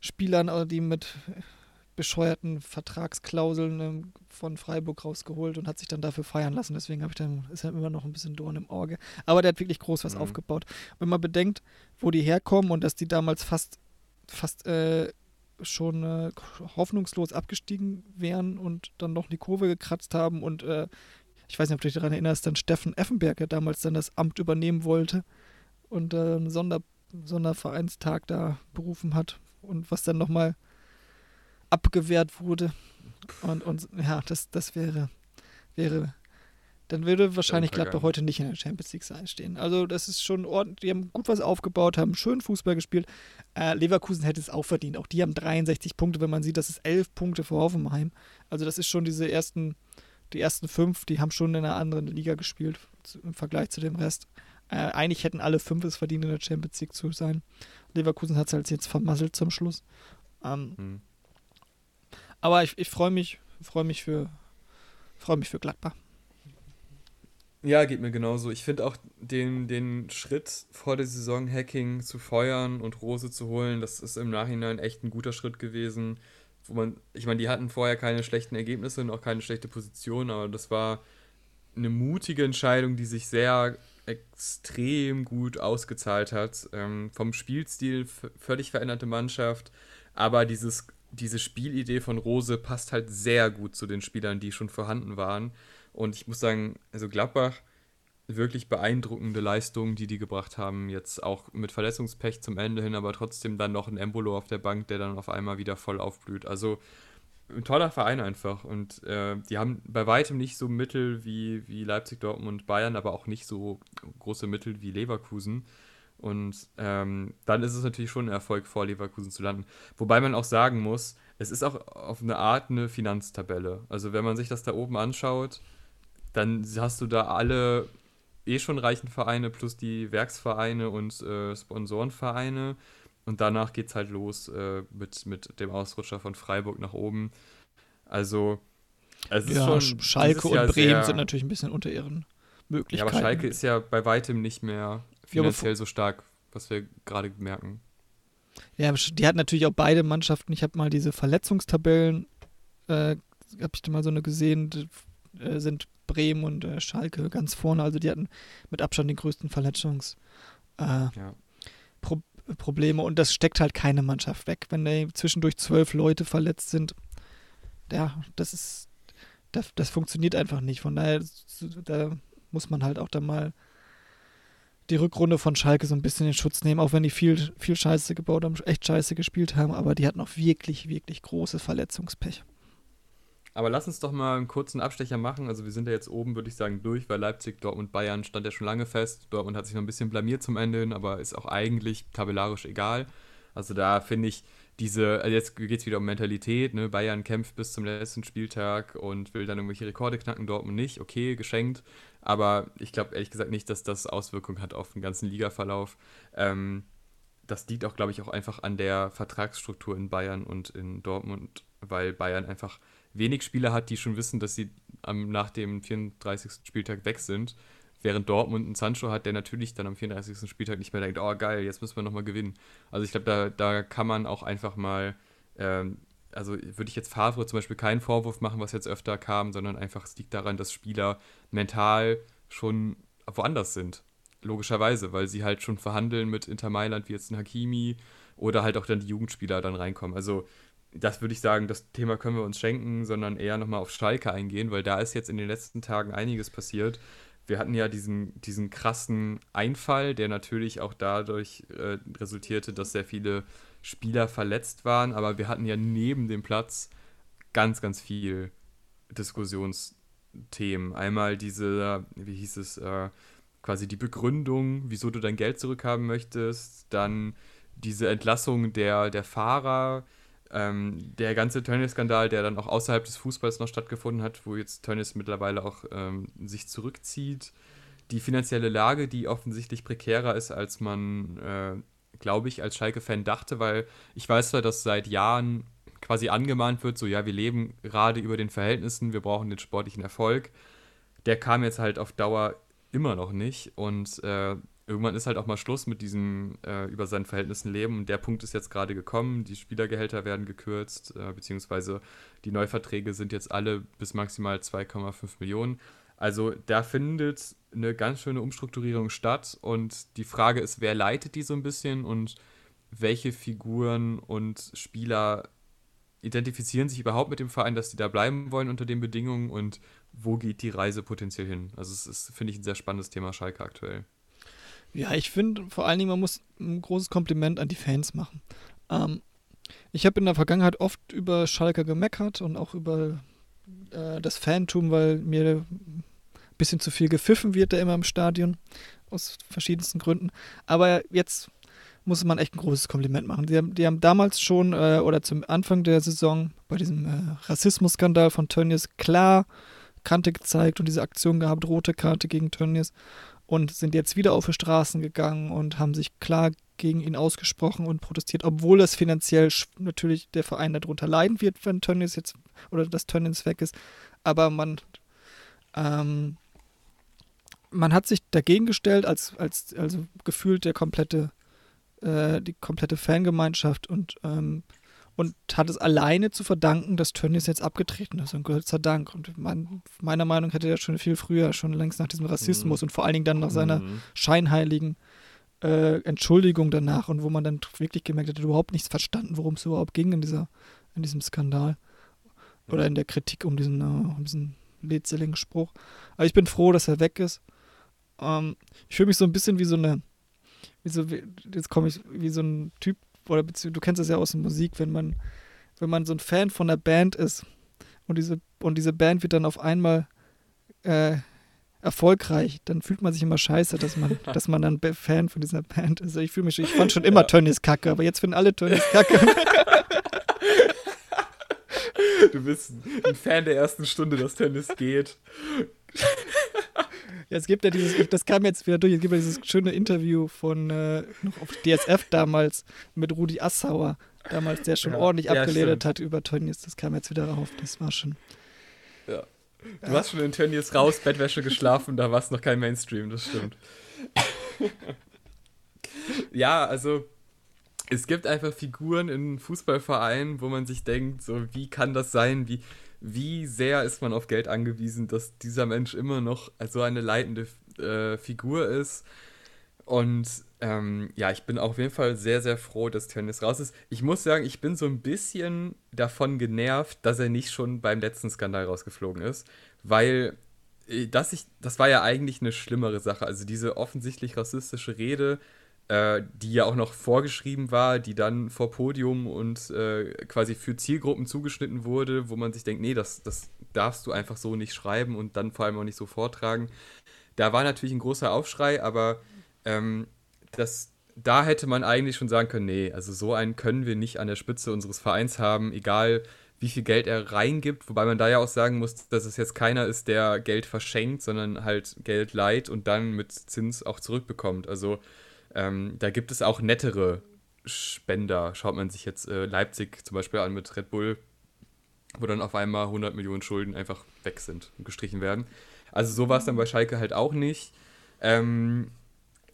Spielern, äh, die mit bescheuerten Vertragsklauseln ähm, von Freiburg rausgeholt und hat sich dann dafür feiern lassen. Deswegen habe ich dann, ist er immer noch ein bisschen Dorn im Auge. Aber der hat wirklich groß was mhm. aufgebaut. Wenn man bedenkt, wo die herkommen und dass die damals fast, fast äh, schon äh, hoffnungslos abgestiegen wären und dann noch die Kurve gekratzt haben und äh, ich weiß nicht, ob du dich daran erinnerst, dann Steffen Effenberger damals dann das Amt übernehmen wollte und äh, einen Sonder Sondervereinstag da berufen hat und was dann nochmal abgewehrt wurde. Und, und ja, das, das wäre, wäre dann würde wahrscheinlich Gladbach heute nicht in der Champions League stehen. Also das ist schon ordentlich, die haben gut was aufgebaut, haben schön Fußball gespielt. Äh, Leverkusen hätte es auch verdient. Auch die haben 63 Punkte, wenn man sieht, das ist 11 Punkte vor Hoffenheim. Also das ist schon diese ersten, die ersten fünf, die haben schon in einer anderen Liga gespielt im Vergleich zu dem Rest. Äh, eigentlich hätten alle fünf es verdient, in der Champions League zu sein. Leverkusen hat es halt jetzt vermasselt zum Schluss. Ähm, hm. Aber ich, ich freue mich, freue mich für, freue mich für Gladbach.
Ja, geht mir genauso. Ich finde auch den, den Schritt vor der Saison Hacking zu feuern und Rose zu holen, das ist im Nachhinein echt ein guter Schritt gewesen. Wo man, ich meine, die hatten vorher keine schlechten Ergebnisse und auch keine schlechte Position, aber das war eine mutige Entscheidung, die sich sehr extrem gut ausgezahlt hat. Ähm, vom Spielstil völlig veränderte Mannschaft, aber dieses, diese Spielidee von Rose passt halt sehr gut zu den Spielern, die schon vorhanden waren. Und ich muss sagen, also Gladbach, wirklich beeindruckende Leistungen, die die gebracht haben. Jetzt auch mit Verletzungspech zum Ende hin, aber trotzdem dann noch ein Embolo auf der Bank, der dann auf einmal wieder voll aufblüht. Also ein toller Verein einfach. Und äh, die haben bei weitem nicht so Mittel wie, wie Leipzig, Dortmund und Bayern, aber auch nicht so große Mittel wie Leverkusen. Und ähm, dann ist es natürlich schon ein Erfolg, vor Leverkusen zu landen. Wobei man auch sagen muss, es ist auch auf eine Art eine Finanztabelle. Also wenn man sich das da oben anschaut, dann hast du da alle eh schon reichen Vereine plus die Werksvereine und äh, Sponsorenvereine. Und danach geht es halt los äh, mit, mit dem Ausrutscher von Freiburg nach oben. Also,
es ist ja, schon. Schalke und Bremen sehr, sind natürlich ein bisschen unter ihren Möglichkeiten.
Ja, aber Schalke ist ja bei weitem nicht mehr finanziell ja, so stark, was wir gerade merken.
Ja, die hatten natürlich auch beide Mannschaften. Ich habe mal diese Verletzungstabellen, äh, habe ich da mal so eine gesehen, äh, sind Bremen und äh, Schalke ganz vorne. Also die hatten mit Abstand den größten Verletzungs. Äh, ja. Probleme und das steckt halt keine Mannschaft weg. Wenn zwischendurch zwölf Leute verletzt sind, ja, das ist, das, das funktioniert einfach nicht. Von daher, da muss man halt auch dann mal die Rückrunde von Schalke so ein bisschen in Schutz nehmen, auch wenn die viel, viel Scheiße gebaut haben, echt Scheiße gespielt haben, aber die hatten auch wirklich, wirklich großes Verletzungspech.
Aber lass uns doch mal einen kurzen Abstecher machen. Also wir sind ja jetzt oben, würde ich sagen, durch, weil Leipzig, Dortmund, Bayern stand ja schon lange fest. Dortmund hat sich noch ein bisschen blamiert zum Ende hin, aber ist auch eigentlich tabellarisch egal. Also da finde ich diese, also jetzt geht es wieder um Mentalität, ne? Bayern kämpft bis zum letzten Spieltag und will dann irgendwelche Rekorde knacken, Dortmund nicht, okay, geschenkt. Aber ich glaube ehrlich gesagt nicht, dass das Auswirkungen hat auf den ganzen Ligaverlauf. Ähm, das liegt auch, glaube ich, auch einfach an der Vertragsstruktur in Bayern und in Dortmund, weil Bayern einfach wenig Spieler hat, die schon wissen, dass sie am, nach dem 34. Spieltag weg sind. Während Dortmund einen Sancho hat, der natürlich dann am 34. Spieltag nicht mehr denkt, oh geil, jetzt müssen wir nochmal gewinnen. Also ich glaube, da, da kann man auch einfach mal, ähm, also würde ich jetzt Favre zum Beispiel keinen Vorwurf machen, was jetzt öfter kam, sondern einfach es liegt daran, dass Spieler mental schon woanders sind. Logischerweise, weil sie halt schon verhandeln mit Inter Mailand, wie jetzt ein Hakimi oder halt auch dann die Jugendspieler dann reinkommen. Also das würde ich sagen, das Thema können wir uns schenken, sondern eher nochmal auf Schalke eingehen, weil da ist jetzt in den letzten Tagen einiges passiert. Wir hatten ja diesen, diesen krassen Einfall, der natürlich auch dadurch äh, resultierte, dass sehr viele Spieler verletzt waren, aber wir hatten ja neben dem Platz ganz, ganz viel Diskussionsthemen. Einmal diese, wie hieß es, äh, quasi die Begründung, wieso du dein Geld zurückhaben möchtest, dann diese Entlassung der, der Fahrer, ähm, der ganze Tönnies-Skandal, der dann auch außerhalb des Fußballs noch stattgefunden hat, wo jetzt Tönnies mittlerweile auch ähm, sich zurückzieht. Die finanzielle Lage, die offensichtlich prekärer ist, als man, äh, glaube ich, als Schalke-Fan dachte, weil ich weiß zwar, dass seit Jahren quasi angemahnt wird, so ja, wir leben gerade über den Verhältnissen, wir brauchen den sportlichen Erfolg. Der kam jetzt halt auf Dauer immer noch nicht und äh, irgendwann ist halt auch mal Schluss mit diesem äh, über seinen Verhältnissen leben. Und der Punkt ist jetzt gerade gekommen. Die Spielergehälter werden gekürzt, äh, beziehungsweise die Neuverträge sind jetzt alle bis maximal 2,5 Millionen. Also da findet eine ganz schöne Umstrukturierung statt. Und die Frage ist, wer leitet die so ein bisschen und welche Figuren und Spieler identifizieren sich überhaupt mit dem Verein, dass die da bleiben wollen unter den Bedingungen und wo geht die Reise potenziell hin? Also es ist, finde ich, ein sehr spannendes Thema Schalke aktuell.
Ja, ich finde vor allen Dingen, man muss ein großes Kompliment an die Fans machen. Ähm, ich habe in der Vergangenheit oft über Schalke gemeckert und auch über äh, das Fantum, weil mir ein bisschen zu viel gepfiffen wird da immer im Stadion, aus verschiedensten Gründen. Aber jetzt muss man echt ein großes Kompliment machen. Die haben, die haben damals schon, äh, oder zum Anfang der Saison, bei diesem äh, Rassismusskandal von Tönnies klar Kante gezeigt und diese Aktion gehabt, rote Karte gegen Tönnies und sind jetzt wieder auf die Straßen gegangen und haben sich klar gegen ihn ausgesprochen und protestiert, obwohl das finanziell natürlich der Verein darunter leiden wird, wenn Tönnies jetzt oder das Tönnies weg ist. Aber man, ähm, man hat sich dagegen gestellt, als, als also gefühlt der komplette, äh, die komplette Fangemeinschaft und ähm, und hat es alleine zu verdanken, dass Tönnies jetzt abgetreten ist. Und Gott sei Dank. Und mein, meiner Meinung hätte er schon viel früher, schon längst nach diesem Rassismus mhm. und vor allen Dingen dann nach seiner mhm. scheinheiligen äh, Entschuldigung danach und wo man dann wirklich gemerkt hat, er hat überhaupt nichts verstanden, worum es überhaupt ging in, dieser, in diesem Skandal. Oder in der Kritik um diesen, uh, um diesen lädseligen Spruch. Aber ich bin froh, dass er weg ist. Ähm, ich fühle mich so ein bisschen wie so eine, wie so, wie, jetzt komme ich, wie so ein Typ, oder du kennst das ja aus der Musik, wenn man, wenn man so ein Fan von der Band ist und diese, und diese Band wird dann auf einmal äh, erfolgreich, dann fühlt man sich immer scheiße, dass man, *laughs* dass man dann Fan von dieser Band ist. Also ich fühle mich, ich fand schon immer ja. Tönnies kacke, aber jetzt finden alle Tönnies kacke.
Du bist ein Fan der ersten Stunde, dass Tennis geht. *laughs*
Ja, es gibt ja dieses, das kam jetzt wieder durch, es gibt ja dieses schöne Interview von äh, noch auf DSF damals mit Rudi Assauer, damals, der schon ja, ordentlich ja, abgeredet hat über Tönnies. Das kam jetzt wieder rauf, das war schon.
Ja. Du warst schon in Tönnies raus, Bettwäsche geschlafen, da war es noch kein Mainstream, das stimmt. ja, also es gibt einfach Figuren in Fußballvereinen, wo man sich denkt, so wie kann das sein, wie, wie sehr ist man auf Geld angewiesen, dass dieser Mensch immer noch so eine leitende äh, Figur ist. Und ähm, ja, ich bin auf jeden Fall sehr, sehr froh, dass Tönnies raus ist. Ich muss sagen, ich bin so ein bisschen davon genervt, dass er nicht schon beim letzten Skandal rausgeflogen ist, weil äh, das, ich, das war ja eigentlich eine schlimmere Sache. Also diese offensichtlich rassistische Rede, äh, die ja auch noch vorgeschrieben war, die dann vor Podium und äh, quasi für Zielgruppen zugeschnitten wurde, wo man sich denkt, nee, das, das darfst du einfach so nicht schreiben und dann vor allem auch nicht so vortragen. Da war natürlich ein großer Aufschrei, aber ähm, das, da hätte man eigentlich schon sagen können, nee, also so einen können wir nicht an der Spitze unseres Vereins haben, egal wie viel Geld er reingibt, wobei man da ja auch sagen muss, dass es jetzt keiner ist, der Geld verschenkt, sondern halt Geld leiht und dann mit Zins auch zurückbekommt. Also ähm, da gibt es auch nettere Spender. Schaut man sich jetzt äh, Leipzig zum Beispiel an mit Red Bull, wo dann auf einmal 100 Millionen Schulden einfach weg sind und gestrichen werden. Also so war es dann bei Schalke halt auch nicht. Ähm,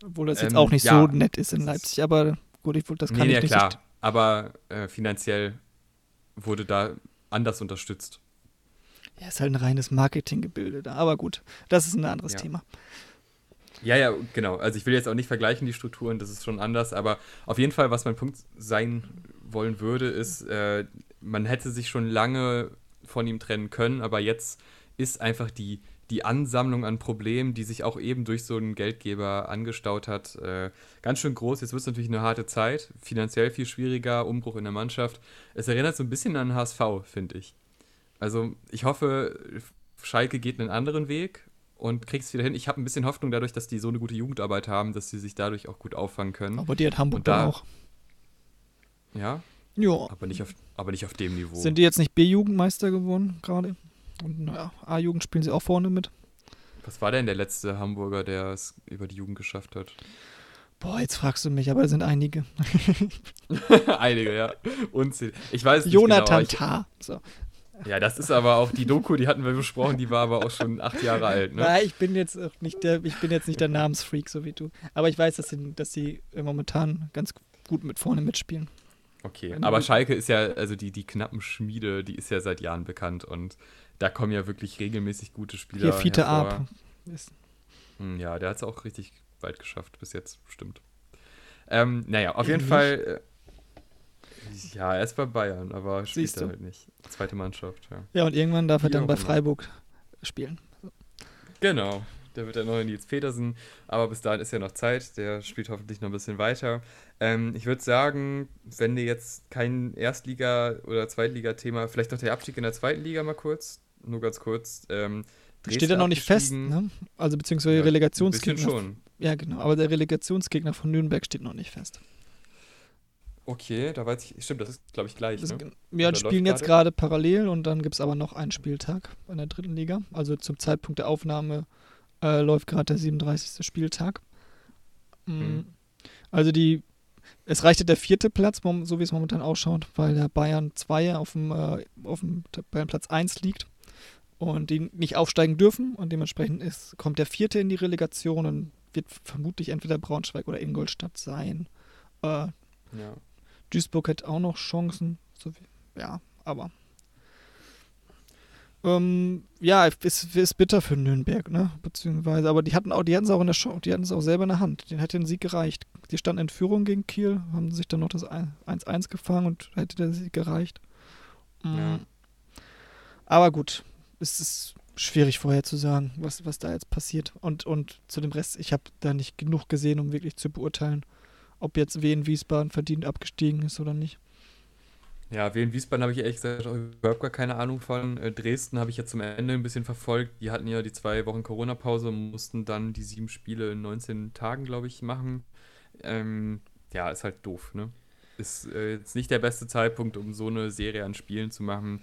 Obwohl das jetzt ähm, auch nicht ja, so nett ist in Leipzig, aber gut, ich, das kann nee, ich ja, nicht. klar,
echt. aber äh, finanziell wurde da anders unterstützt.
Ja, ist halt ein reines Marketinggebilde da, aber gut, das ist ein anderes ja. Thema.
Ja, ja, genau. Also ich will jetzt auch nicht vergleichen die Strukturen, das ist schon anders, aber auf jeden Fall, was mein Punkt sein wollen würde, ist, äh, man hätte sich schon lange von ihm trennen können, aber jetzt ist einfach die, die Ansammlung an Problemen, die sich auch eben durch so einen Geldgeber angestaut hat, äh, ganz schön groß. Jetzt wird es natürlich eine harte Zeit, finanziell viel schwieriger, Umbruch in der Mannschaft. Es erinnert so ein bisschen an HSV, finde ich. Also ich hoffe, Schalke geht einen anderen Weg und kriegst wieder hin. Ich habe ein bisschen Hoffnung dadurch, dass die so eine gute Jugendarbeit haben, dass sie sich dadurch auch gut auffangen können.
Aber die hat Hamburg da, auch.
Ja?
Ja.
Aber nicht auf, aber nicht auf dem Niveau.
Sind die jetzt nicht B-Jugendmeister geworden gerade? Und naja, A-Jugend spielen sie auch vorne mit.
Was war denn der letzte Hamburger, der es über die Jugend geschafft hat?
Boah, jetzt fragst du mich, aber es sind einige. *laughs*
einige, ja. Unzählig. Ich weiß
nicht Jonathan genau, Tah. So.
Ja, das ist aber auch die Doku, die hatten wir besprochen, die war aber auch schon acht Jahre alt. Ne?
Nein, ich bin jetzt auch nicht der, ich bin jetzt nicht der Namensfreak, so wie du. Aber ich weiß, dass sie, dass sie momentan ganz gut mit vorne mitspielen.
Okay, aber Schalke ist ja, also die, die knappen Schmiede, die ist ja seit Jahren bekannt und da kommen ja wirklich regelmäßig gute Spieler.
Hier Fiete Arp.
Hm, ja, der hat es auch richtig weit geschafft bis jetzt, stimmt. Ähm, naja, auf jeden Fall. Ja, er ist bei Bayern, aber spielt Siehst er halt nicht. Zweite Mannschaft, ja.
Ja, und irgendwann darf er dann bei Freiburg spielen.
Genau. Der wird der neue Nils Petersen, aber bis dahin ist ja noch Zeit. Der spielt hoffentlich noch ein bisschen weiter. Ähm, ich würde sagen, wenn dir jetzt kein Erstliga- oder Zweitliga-Thema, vielleicht noch der Abstieg in der zweiten Liga mal kurz, nur ganz kurz. Ähm,
Dresden Steht ja noch nicht fest, ne? Also beziehungsweise ja, Relegationsgegner.
schon.
Ja, genau. Aber der Relegationsgegner von Nürnberg steht noch nicht fest.
Okay, da weiß ich, stimmt, das ist, glaube ich, gleich. Das, ne?
Die spielen jetzt gerade parallel und dann gibt es aber noch einen Spieltag in der dritten Liga. Also zum Zeitpunkt der Aufnahme äh, läuft gerade der 37. Spieltag. Mhm. Also die, es reichte der vierte Platz, so wie es momentan ausschaut, weil der Bayern 2 auf dem, äh, auf dem Platz 1 liegt und die nicht aufsteigen dürfen und dementsprechend ist, kommt der vierte in die Relegation und wird vermutlich entweder Braunschweig oder Ingolstadt sein. Äh, ja. Duisburg hat auch noch Chancen, so wie, ja, aber ähm, ja, ist, ist bitter für Nürnberg, ne? Beziehungsweise, aber die hatten auch, die hatten es auch in der Show, die hatten es auch selber in der Hand. Den hätte den Sieg gereicht. Die standen in Führung gegen Kiel, haben sich dann noch das 1-1 gefangen und hätte der Sieg gereicht. Mhm. Ja. Aber gut, es ist schwierig vorher zu sagen, was, was da jetzt passiert. Und, und zu dem Rest, ich habe da nicht genug gesehen, um wirklich zu beurteilen, ob jetzt Wien Wiesbaden verdient abgestiegen ist oder nicht.
Ja, Wien Wiesbaden habe ich ehrlich gesagt überhaupt gar keine Ahnung von. Äh, Dresden habe ich jetzt zum Ende ein bisschen verfolgt. Die hatten ja die zwei Wochen Corona-Pause und mussten dann die sieben Spiele in 19 Tagen, glaube ich, machen. Ähm, ja, ist halt doof, ne? Ist äh, jetzt nicht der beste Zeitpunkt, um so eine Serie an Spielen zu machen.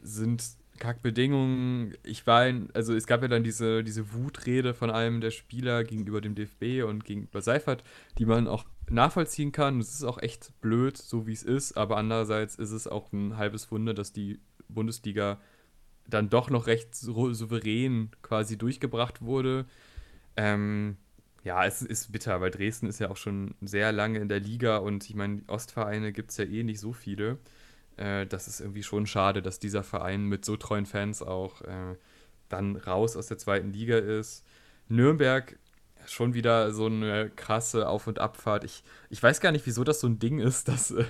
Sind Kackbedingungen. Ich war in, also es gab ja dann diese, diese Wutrede von einem der Spieler gegenüber dem DFB und gegenüber Seifert, die man auch nachvollziehen kann. Es ist auch echt blöd, so wie es ist, aber andererseits ist es auch ein halbes Wunder, dass die Bundesliga dann doch noch recht souverän quasi durchgebracht wurde. Ähm, ja, es ist bitter, weil Dresden ist ja auch schon sehr lange in der Liga und ich meine, Ostvereine gibt es ja eh nicht so viele. Äh, das ist irgendwie schon schade, dass dieser Verein mit so treuen Fans auch äh, dann raus aus der zweiten Liga ist. Nürnberg schon wieder so eine krasse Auf- und Abfahrt. Ich, ich weiß gar nicht, wieso das so ein Ding ist, *laughs* dass äh,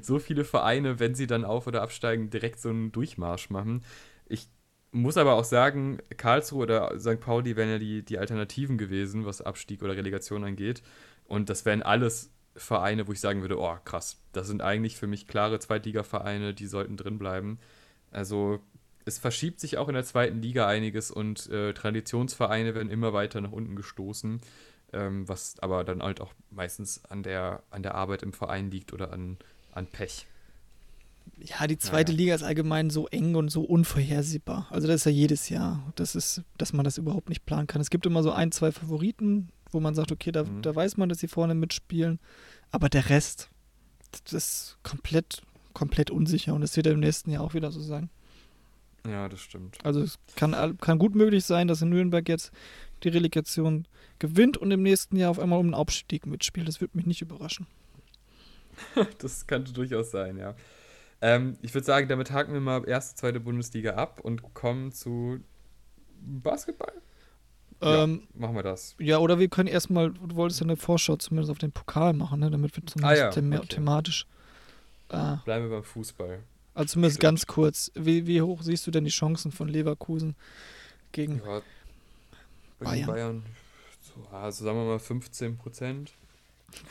so viele Vereine, wenn sie dann auf- oder absteigen, direkt so einen Durchmarsch machen. Ich muss aber auch sagen, Karlsruhe oder St. Pauli wären ja die, die Alternativen gewesen, was Abstieg oder Relegation angeht. Und das wären alles Vereine, wo ich sagen würde, oh krass, das sind eigentlich für mich klare Zweitliga-Vereine, die sollten drin bleiben. Also es verschiebt sich auch in der zweiten Liga einiges und äh, Traditionsvereine werden immer weiter nach unten gestoßen, ähm, was aber dann halt auch meistens an der, an der Arbeit im Verein liegt oder an, an Pech.
Ja, die zweite naja. Liga ist allgemein so eng und so unvorhersehbar. Also das ist ja jedes Jahr. Das ist, dass man das überhaupt nicht planen kann. Es gibt immer so ein, zwei Favoriten, wo man sagt, okay, da, mhm. da weiß man, dass sie vorne mitspielen. Aber der Rest, das ist komplett, komplett unsicher. Und das wird im nächsten Jahr auch wieder so sein.
Ja, das stimmt.
Also es kann, kann gut möglich sein, dass in Nürnberg jetzt die Relegation gewinnt und im nächsten Jahr auf einmal um den Aufstieg mitspielt. Das würde mich nicht überraschen. *laughs*
das könnte durchaus sein, ja. Ähm, ich würde sagen, damit haken wir mal erste, zweite Bundesliga ab und kommen zu Basketball.
Ähm,
ja, machen wir das.
Ja, oder wir können erstmal, du wolltest ja eine Vorschau zumindest auf den Pokal machen, ne? damit wir zumindest ah, ja, them okay. thematisch.
Äh, Bleiben wir beim Fußball.
Also zumindest Stimmt. ganz kurz. Wie, wie hoch siehst du denn die Chancen von Leverkusen gegen ja, Bayern?
Bayern so, also sagen wir mal 15 Prozent.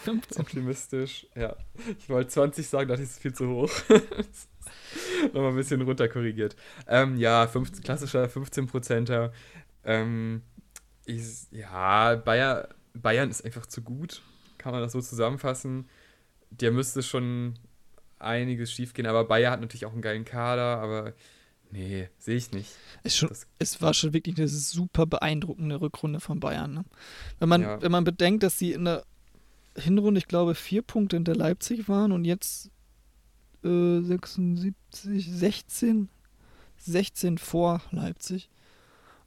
15? Optimistisch, ja. Ich wollte 20 sagen, dachte ich, ist viel zu hoch. *laughs* Nochmal ein bisschen runterkorrigiert. Ähm, ja, 15, klassischer 15-Prozenter. Ähm, ja, Bayer, Bayern ist einfach zu gut. Kann man das so zusammenfassen? Der müsste schon einiges schiefgehen. Aber Bayer hat natürlich auch einen geilen Kader, aber nee, sehe ich nicht.
Es, schon, es war schon wirklich eine super beeindruckende Rückrunde von Bayern. Ne? Wenn, man, ja. wenn man bedenkt, dass sie in der Hinrunde, ich glaube, vier Punkte hinter Leipzig waren und jetzt äh, 76, 16, 16 vor Leipzig.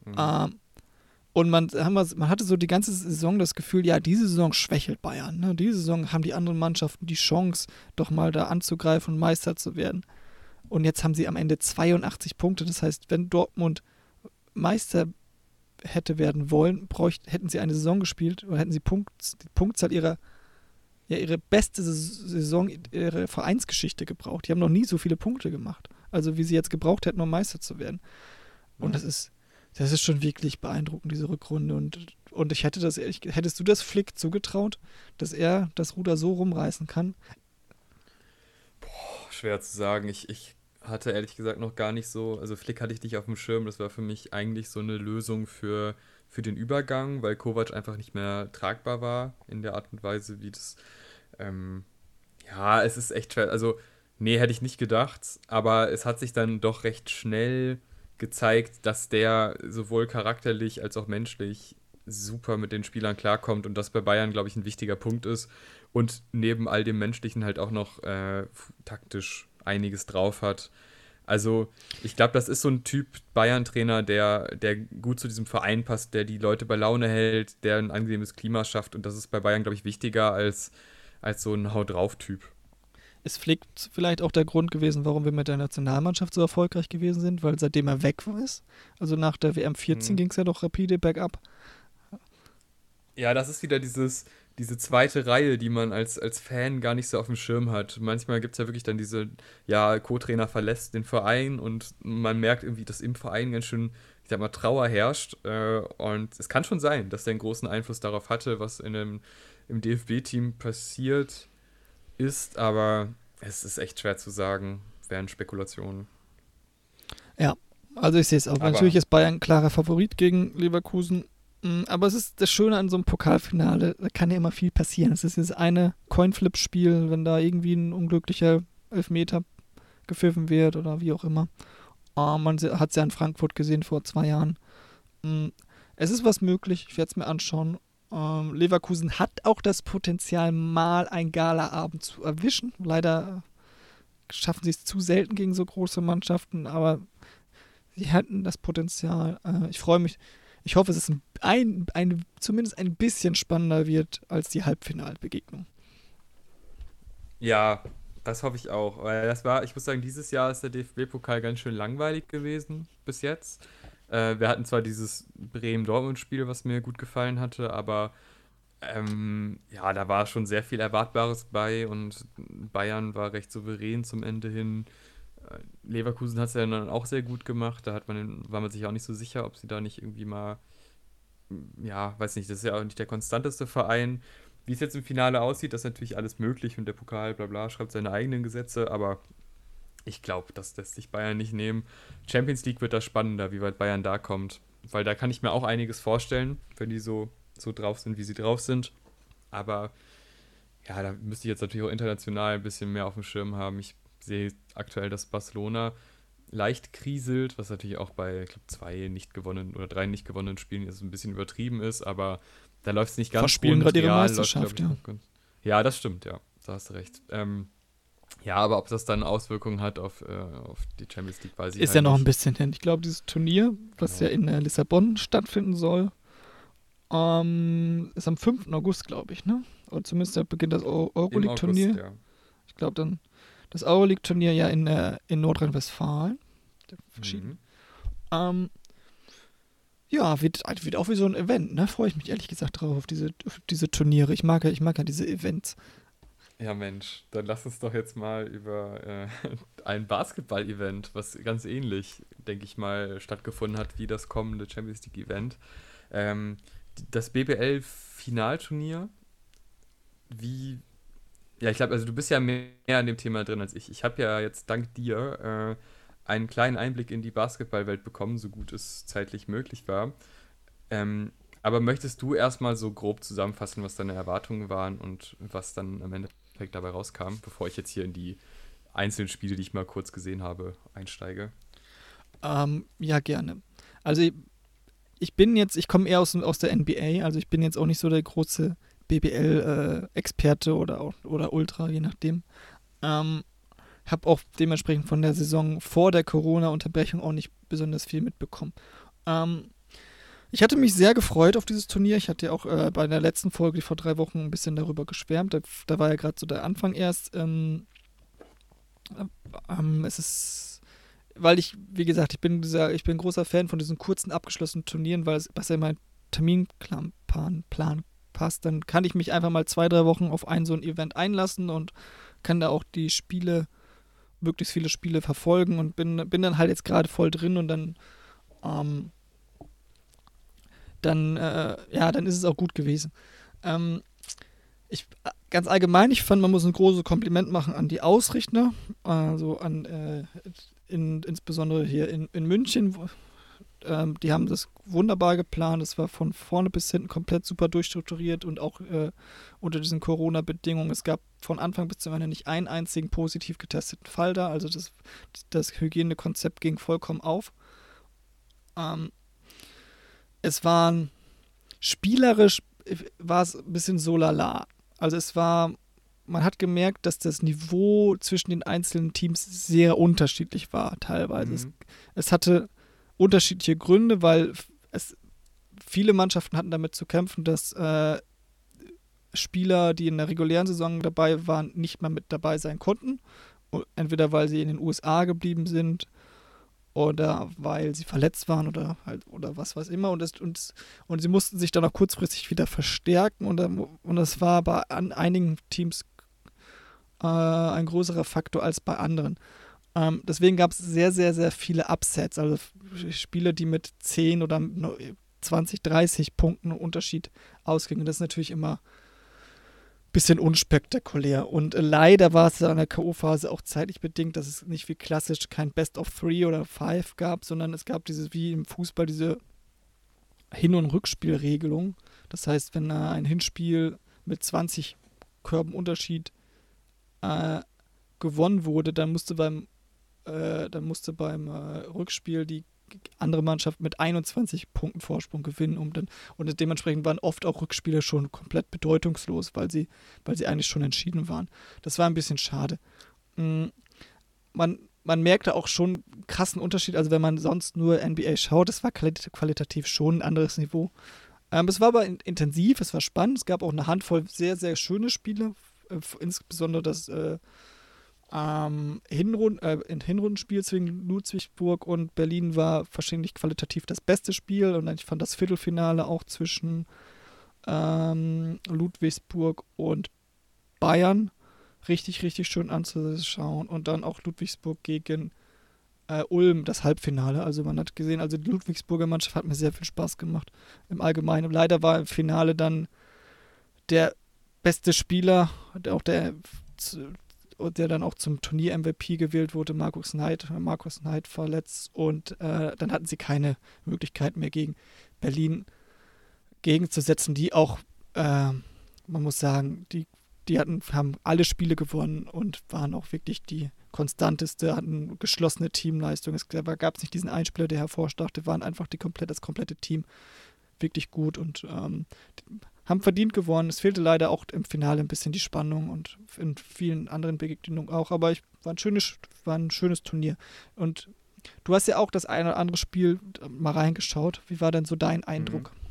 Mhm. Ähm, und man, man hatte so die ganze Saison das Gefühl, ja, diese Saison schwächelt Bayern. Ne? Diese Saison haben die anderen Mannschaften die Chance, doch mal da anzugreifen und Meister zu werden. Und jetzt haben sie am Ende 82 Punkte. Das heißt, wenn Dortmund Meister hätte werden wollen, bräucht, hätten sie eine Saison gespielt oder hätten sie Punkt, die Punktzahl ihrer, ja, ihre beste Saison, ihre Vereinsgeschichte gebraucht. Die haben noch nie so viele Punkte gemacht. Also wie sie jetzt gebraucht hätten, um Meister zu werden. Und mhm. das ist das ist schon wirklich beeindruckend, diese Rückrunde. Und, und ich hätte das, ich, hättest du das Flick zugetraut, dass er das Ruder so rumreißen kann?
Boah, schwer zu sagen. Ich, ich hatte ehrlich gesagt noch gar nicht so, also Flick hatte ich nicht auf dem Schirm, das war für mich eigentlich so eine Lösung für, für den Übergang, weil Kovac einfach nicht mehr tragbar war in der Art und Weise, wie das, ähm, ja, es ist echt schwer, also nee, hätte ich nicht gedacht, aber es hat sich dann doch recht schnell gezeigt, dass der sowohl charakterlich als auch menschlich super mit den Spielern klarkommt und das bei Bayern, glaube ich, ein wichtiger Punkt ist und neben all dem Menschlichen halt auch noch äh, taktisch einiges drauf hat. Also, ich glaube, das ist so ein Typ Bayern-Trainer, der, der gut zu diesem Verein passt, der die Leute bei Laune hält, der ein angenehmes Klima schafft. Und das ist bei Bayern, glaube ich, wichtiger als, als so ein Haut drauf-Typ.
Ist Flick vielleicht auch der Grund gewesen, warum wir mit der Nationalmannschaft so erfolgreich gewesen sind? Weil seitdem er weg ist, also nach der WM 14 mhm. ging es ja doch rapide bergab.
Ja, das ist wieder dieses, diese zweite Reihe, die man als, als Fan gar nicht so auf dem Schirm hat. Manchmal gibt es ja wirklich dann diese, ja, Co-Trainer verlässt den Verein und man merkt irgendwie, dass im Verein ganz schön, ich sag mal, Trauer herrscht. Äh, und es kann schon sein, dass der einen großen Einfluss darauf hatte, was in dem, im DFB-Team passiert ist, aber es ist echt schwer zu sagen, wären Spekulationen.
Ja, also ich sehe es auch. Aber Natürlich ist Bayern ein klarer Favorit gegen Leverkusen. Mm, aber es ist das Schöne an so einem Pokalfinale, da kann ja immer viel passieren. Es ist jetzt eine Coinflip-Spiel, wenn da irgendwie ein unglücklicher Elfmeter gepfiffen wird oder wie auch immer. Uh, man hat es ja in Frankfurt gesehen vor zwei Jahren. Uh, es ist was möglich, ich werde es mir anschauen. Uh, Leverkusen hat auch das Potenzial, mal ein Galaabend zu erwischen. Leider schaffen sie es zu selten gegen so große Mannschaften, aber sie hätten das Potenzial. Äh, ich freue mich ich hoffe, es ein, ein, zumindest ein bisschen spannender wird als die Halbfinalbegegnung.
Ja, das hoffe ich auch. Weil das war, ich muss sagen, dieses Jahr ist der DFB-Pokal ganz schön langweilig gewesen bis jetzt. Äh, wir hatten zwar dieses Bremen-Dortmund-Spiel, was mir gut gefallen hatte, aber ähm, ja, da war schon sehr viel Erwartbares bei und Bayern war recht souverän zum Ende hin. Leverkusen hat es ja dann auch sehr gut gemacht. Da hat man, war man sich auch nicht so sicher, ob sie da nicht irgendwie mal, ja, weiß nicht, das ist ja auch nicht der konstanteste Verein. Wie es jetzt im Finale aussieht, das ist natürlich alles möglich und der Pokal, bla bla, schreibt seine eigenen Gesetze, aber ich glaube, das lässt sich Bayern nicht nehmen. Champions League wird da spannender, wie weit Bayern da kommt. Weil da kann ich mir auch einiges vorstellen, wenn die so, so drauf sind, wie sie drauf sind. Aber ja, da müsste ich jetzt natürlich auch international ein bisschen mehr auf dem Schirm haben. Ich sehe aktuell, dass Barcelona leicht kriselt, was natürlich auch bei, ich glaube, zwei nicht gewonnenen oder drei nicht gewonnenen Spielen jetzt ein bisschen übertrieben ist, aber da läuft es nicht ganz
Verspielen gerade ihre Meisterschaft, läuft,
ja. ja, das stimmt, ja. Da hast du recht. Ähm, ja, aber ob das dann Auswirkungen hat auf, äh, auf die Champions League, weiß ich
Ist halt ja noch nicht. ein bisschen hin. Ich glaube, dieses Turnier, was genau. ja in äh, Lissabon stattfinden soll, ähm, ist am 5. August, glaube ich, ne? Oder zumindest da beginnt das Euroleague-Turnier. Ja. Ich glaube, dann das Euroleague-Turnier ja in, äh, in Nordrhein-Westfalen. Mhm. Ähm, ja, wird, wird auch wie so ein Event, ne? Freue ich mich ehrlich gesagt drauf, auf diese, auf diese Turniere. Ich mag, ja, ich mag ja diese Events.
Ja, Mensch, dann lass uns doch jetzt mal über äh, *laughs* ein Basketball-Event, was ganz ähnlich, denke ich mal, stattgefunden hat wie das kommende Champions League-Event. Ähm, das BBL-Finalturnier. Wie, ja, ich glaube, also du bist ja mehr an dem Thema drin als ich. Ich habe ja jetzt dank dir äh, einen kleinen Einblick in die Basketballwelt bekommen, so gut es zeitlich möglich war. Ähm, aber möchtest du erstmal so grob zusammenfassen, was deine Erwartungen waren und was dann am Endeffekt dabei rauskam, bevor ich jetzt hier in die einzelnen Spiele, die ich mal kurz gesehen habe, einsteige?
Ähm, ja, gerne. Also ich bin jetzt, ich komme eher aus, aus der NBA, also ich bin jetzt auch nicht so der große BBL-Experte äh, oder, oder Ultra, je nachdem. Ähm, habe auch dementsprechend von der Saison vor der Corona-Unterbrechung auch nicht besonders viel mitbekommen. Ähm, ich hatte mich sehr gefreut auf dieses Turnier. Ich hatte ja auch äh, bei der letzten Folge vor drei Wochen ein bisschen darüber geschwärmt. Da, da war ja gerade so der Anfang erst. Ähm, ähm, es ist, weil ich, wie gesagt, ich bin dieser, ich bin großer Fan von diesen kurzen abgeschlossenen Turnieren, weil es, was ja mein Terminplan Plan passt, dann kann ich mich einfach mal zwei, drei Wochen auf ein so ein Event einlassen und kann da auch die Spiele, möglichst viele Spiele verfolgen und bin, bin dann halt jetzt gerade voll drin und dann, ähm, dann, äh, ja, dann ist es auch gut gewesen. Ähm, ich, ganz allgemein, ich fand, man muss ein großes Kompliment machen an die Ausrichter, also an äh, in, insbesondere hier in, in München. Wo, ähm, die haben das wunderbar geplant. Es war von vorne bis hinten komplett super durchstrukturiert und auch äh, unter diesen Corona-Bedingungen. Es gab von Anfang bis zum Ende nicht einen einzigen positiv getesteten Fall da. Also das, das Hygienekonzept ging vollkommen auf. Ähm, es waren spielerisch war es ein bisschen so lala. Also es war, man hat gemerkt, dass das Niveau zwischen den einzelnen Teams sehr unterschiedlich war, teilweise. Mhm. Es, es, hatte unterschiedliche Gründe, weil es viele Mannschaften hatten damit zu kämpfen, dass äh, Spieler, die in der regulären Saison dabei waren, nicht mehr mit dabei sein konnten. Entweder weil sie in den USA geblieben sind oder weil sie verletzt waren oder halt oder was weiß immer und, das, und, und sie mussten sich dann auch kurzfristig wieder verstärken und, und das war bei an einigen Teams äh, ein größerer Faktor als bei anderen. Ähm, deswegen gab es sehr, sehr, sehr viele Upsets, also Spiele, die mit 10 oder 20, 30 Punkten Unterschied ausgingen. Das ist natürlich immer bisschen unspektakulär. Und äh, leider war es in der K.O.-Phase auch zeitlich bedingt, dass es nicht wie klassisch kein Best of Three oder Five gab, sondern es gab dieses, wie im Fußball, diese Hin- und Rückspielregelung. Das heißt, wenn äh, ein Hinspiel mit 20 Körben Unterschied äh, gewonnen wurde, dann musste beim, äh, dann musste beim äh, Rückspiel die andere Mannschaft mit 21 Punkten Vorsprung gewinnen. Um dann, und dementsprechend waren oft auch Rückspiele schon komplett bedeutungslos, weil sie, weil sie eigentlich schon entschieden waren. Das war ein bisschen schade. Mm, man, man merkte auch schon einen krassen Unterschied. Also, wenn man sonst nur NBA schaut, das war qualitativ schon ein anderes Niveau. Ähm, es war aber intensiv, es war spannend. Es gab auch eine Handvoll sehr, sehr schöne Spiele. Äh, insbesondere das. Äh, ähm, Hinrund, äh, in Hinrundenspiel zwischen Ludwigsburg und Berlin war wahrscheinlich qualitativ das beste Spiel und ich fand das Viertelfinale auch zwischen ähm, Ludwigsburg und Bayern richtig, richtig schön anzuschauen und dann auch Ludwigsburg gegen äh, Ulm, das Halbfinale. Also man hat gesehen, also die Ludwigsburger Mannschaft hat mir sehr viel Spaß gemacht im Allgemeinen. Leider war im Finale dann der beste Spieler, auch der der dann auch zum Turnier-MVP gewählt wurde, Markus Knight, Markus Knight verletzt und äh, dann hatten sie keine Möglichkeit mehr gegen Berlin gegenzusetzen, die auch, äh, man muss sagen, die, die hatten, haben alle Spiele gewonnen und waren auch wirklich die konstanteste, hatten geschlossene Teamleistung. Es gab nicht diesen Einspieler, der hervorstach, waren einfach die komplett, das komplette Team wirklich gut und ähm, haben verdient gewonnen. Es fehlte leider auch im Finale ein bisschen die Spannung und in vielen anderen Begegnungen auch, aber ich, war, ein schönes, war ein schönes Turnier. Und du hast ja auch das eine oder andere Spiel mal reingeschaut. Wie war denn so dein Eindruck? Mhm.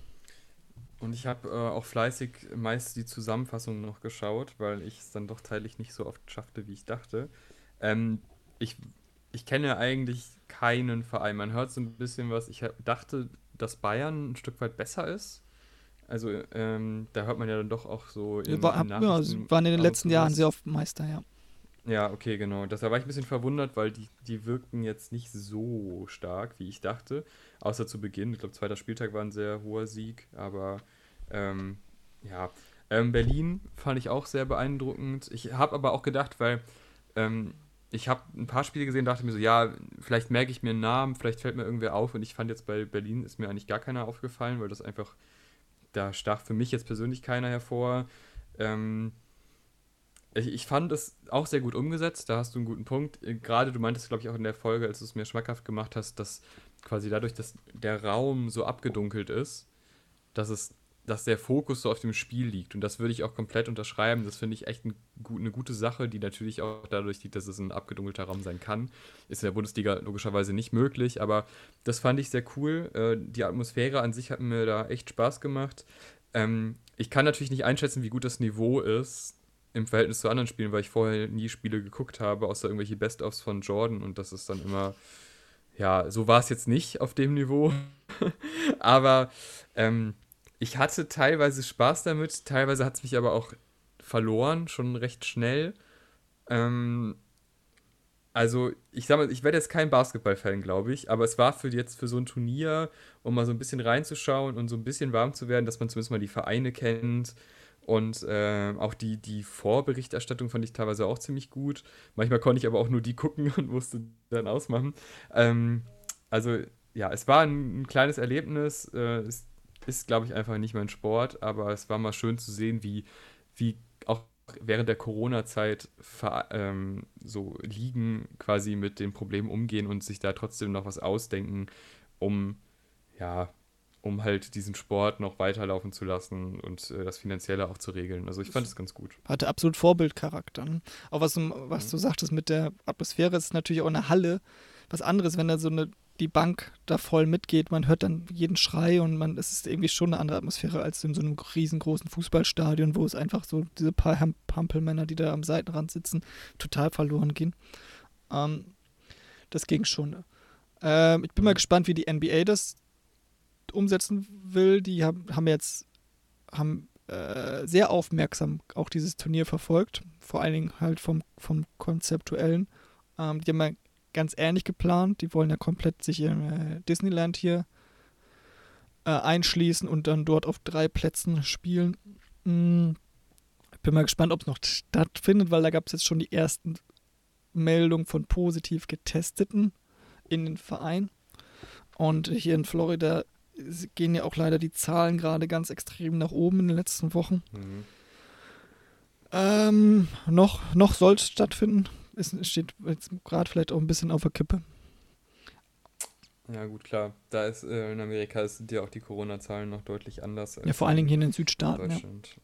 Und ich habe äh, auch fleißig meist die Zusammenfassung noch geschaut, weil ich es dann doch teillich nicht so oft schaffte, wie ich dachte. Ähm, ich, ich kenne eigentlich keinen Verein. Man hört so ein bisschen was. Ich dachte, dass Bayern ein Stück weit besser ist also ähm, da hört man ja dann doch auch so
in, war, in Ja, sie waren in den letzten Jahren sehr oft Meister, ja.
Ja, okay, genau. Das war ich ein bisschen verwundert, weil die, die wirkten jetzt nicht so stark, wie ich dachte. Außer zu Beginn. Ich glaube, zweiter Spieltag war ein sehr hoher Sieg. Aber ähm, ja, ähm, Berlin fand ich auch sehr beeindruckend. Ich habe aber auch gedacht, weil ähm, ich habe ein paar Spiele gesehen, dachte mir so, ja, vielleicht merke ich mir einen Namen, vielleicht fällt mir irgendwer auf. Und ich fand jetzt bei Berlin ist mir eigentlich gar keiner aufgefallen, weil das einfach da stach für mich jetzt persönlich keiner hervor. Ähm, ich, ich, fand es auch sehr gut umgesetzt, da hast du einen guten Punkt. Äh, gerade du meintest, glaube ich, auch in der Folge, als du es mir schmackhaft gemacht hast, dass quasi dadurch, dass der Raum so abgedunkelt ist, dass es dass der Fokus so auf dem Spiel liegt. Und das würde ich auch komplett unterschreiben. Das finde ich echt ein, eine gute Sache, die natürlich auch dadurch liegt, dass es ein abgedunkelter Raum sein kann. Ist in der Bundesliga logischerweise nicht möglich, aber das fand ich sehr cool. Äh, die Atmosphäre an sich hat mir da echt Spaß gemacht. Ähm, ich kann natürlich nicht einschätzen, wie gut das Niveau ist im Verhältnis zu anderen Spielen, weil ich vorher nie Spiele geguckt habe, außer irgendwelche Best-ofs von Jordan und das ist dann immer ja, so war es jetzt nicht auf dem Niveau. *laughs* aber ähm, ich hatte teilweise Spaß damit, teilweise hat es mich aber auch verloren, schon recht schnell. Ähm, also, ich sag mal, ich werde jetzt kein Basketball-Fan, glaube ich, aber es war für jetzt für so ein Turnier, um mal so ein bisschen reinzuschauen und so ein bisschen warm zu werden, dass man zumindest mal die Vereine kennt Und äh, auch die, die Vorberichterstattung fand ich teilweise auch ziemlich gut. Manchmal konnte ich aber auch nur die gucken *laughs* und musste dann ausmachen. Ähm, also ja, es war ein, ein kleines Erlebnis. Äh, es ist, glaube ich, einfach nicht mein Sport, aber es war mal schön zu sehen, wie, wie auch während der Corona-Zeit ähm, so Ligen quasi mit den Problemen umgehen und sich da trotzdem noch was ausdenken, um ja, um halt diesen Sport noch weiterlaufen zu lassen und äh, das Finanzielle auch zu regeln. Also ich fand es ganz gut.
Hatte absolut Vorbildcharakter. Ne? Auch was, was du sagtest mit der Atmosphäre, ist natürlich auch eine Halle was anderes, wenn da so eine die Bank da voll mitgeht, man hört dann jeden Schrei und man, es ist irgendwie schon eine andere Atmosphäre als in so einem riesengroßen Fußballstadion, wo es einfach so diese paar Pampelmänner, die da am Seitenrand sitzen, total verloren gehen. Ähm, das ging schon. Ähm, ich bin mal gespannt, wie die NBA das umsetzen will. Die haben, haben jetzt haben äh, sehr aufmerksam auch dieses Turnier verfolgt, vor allen Dingen halt vom, vom Konzeptuellen. Ähm, die haben ganz ähnlich geplant. Die wollen ja komplett sich in äh, Disneyland hier äh, einschließen und dann dort auf drei Plätzen spielen. Hm. Bin mal gespannt, ob es noch stattfindet, weil da gab es jetzt schon die ersten Meldungen von positiv Getesteten in den Verein. Und hier in Florida gehen ja auch leider die Zahlen gerade ganz extrem nach oben in den letzten Wochen. Mhm. Ähm, noch noch soll es stattfinden. Es steht jetzt gerade vielleicht auch ein bisschen auf der Kippe.
Ja, gut, klar. Da ist äh, in Amerika sind ja auch die Corona-Zahlen noch deutlich anders.
ja, vor allen Dingen hier in den Südstaaten.
Deutschland.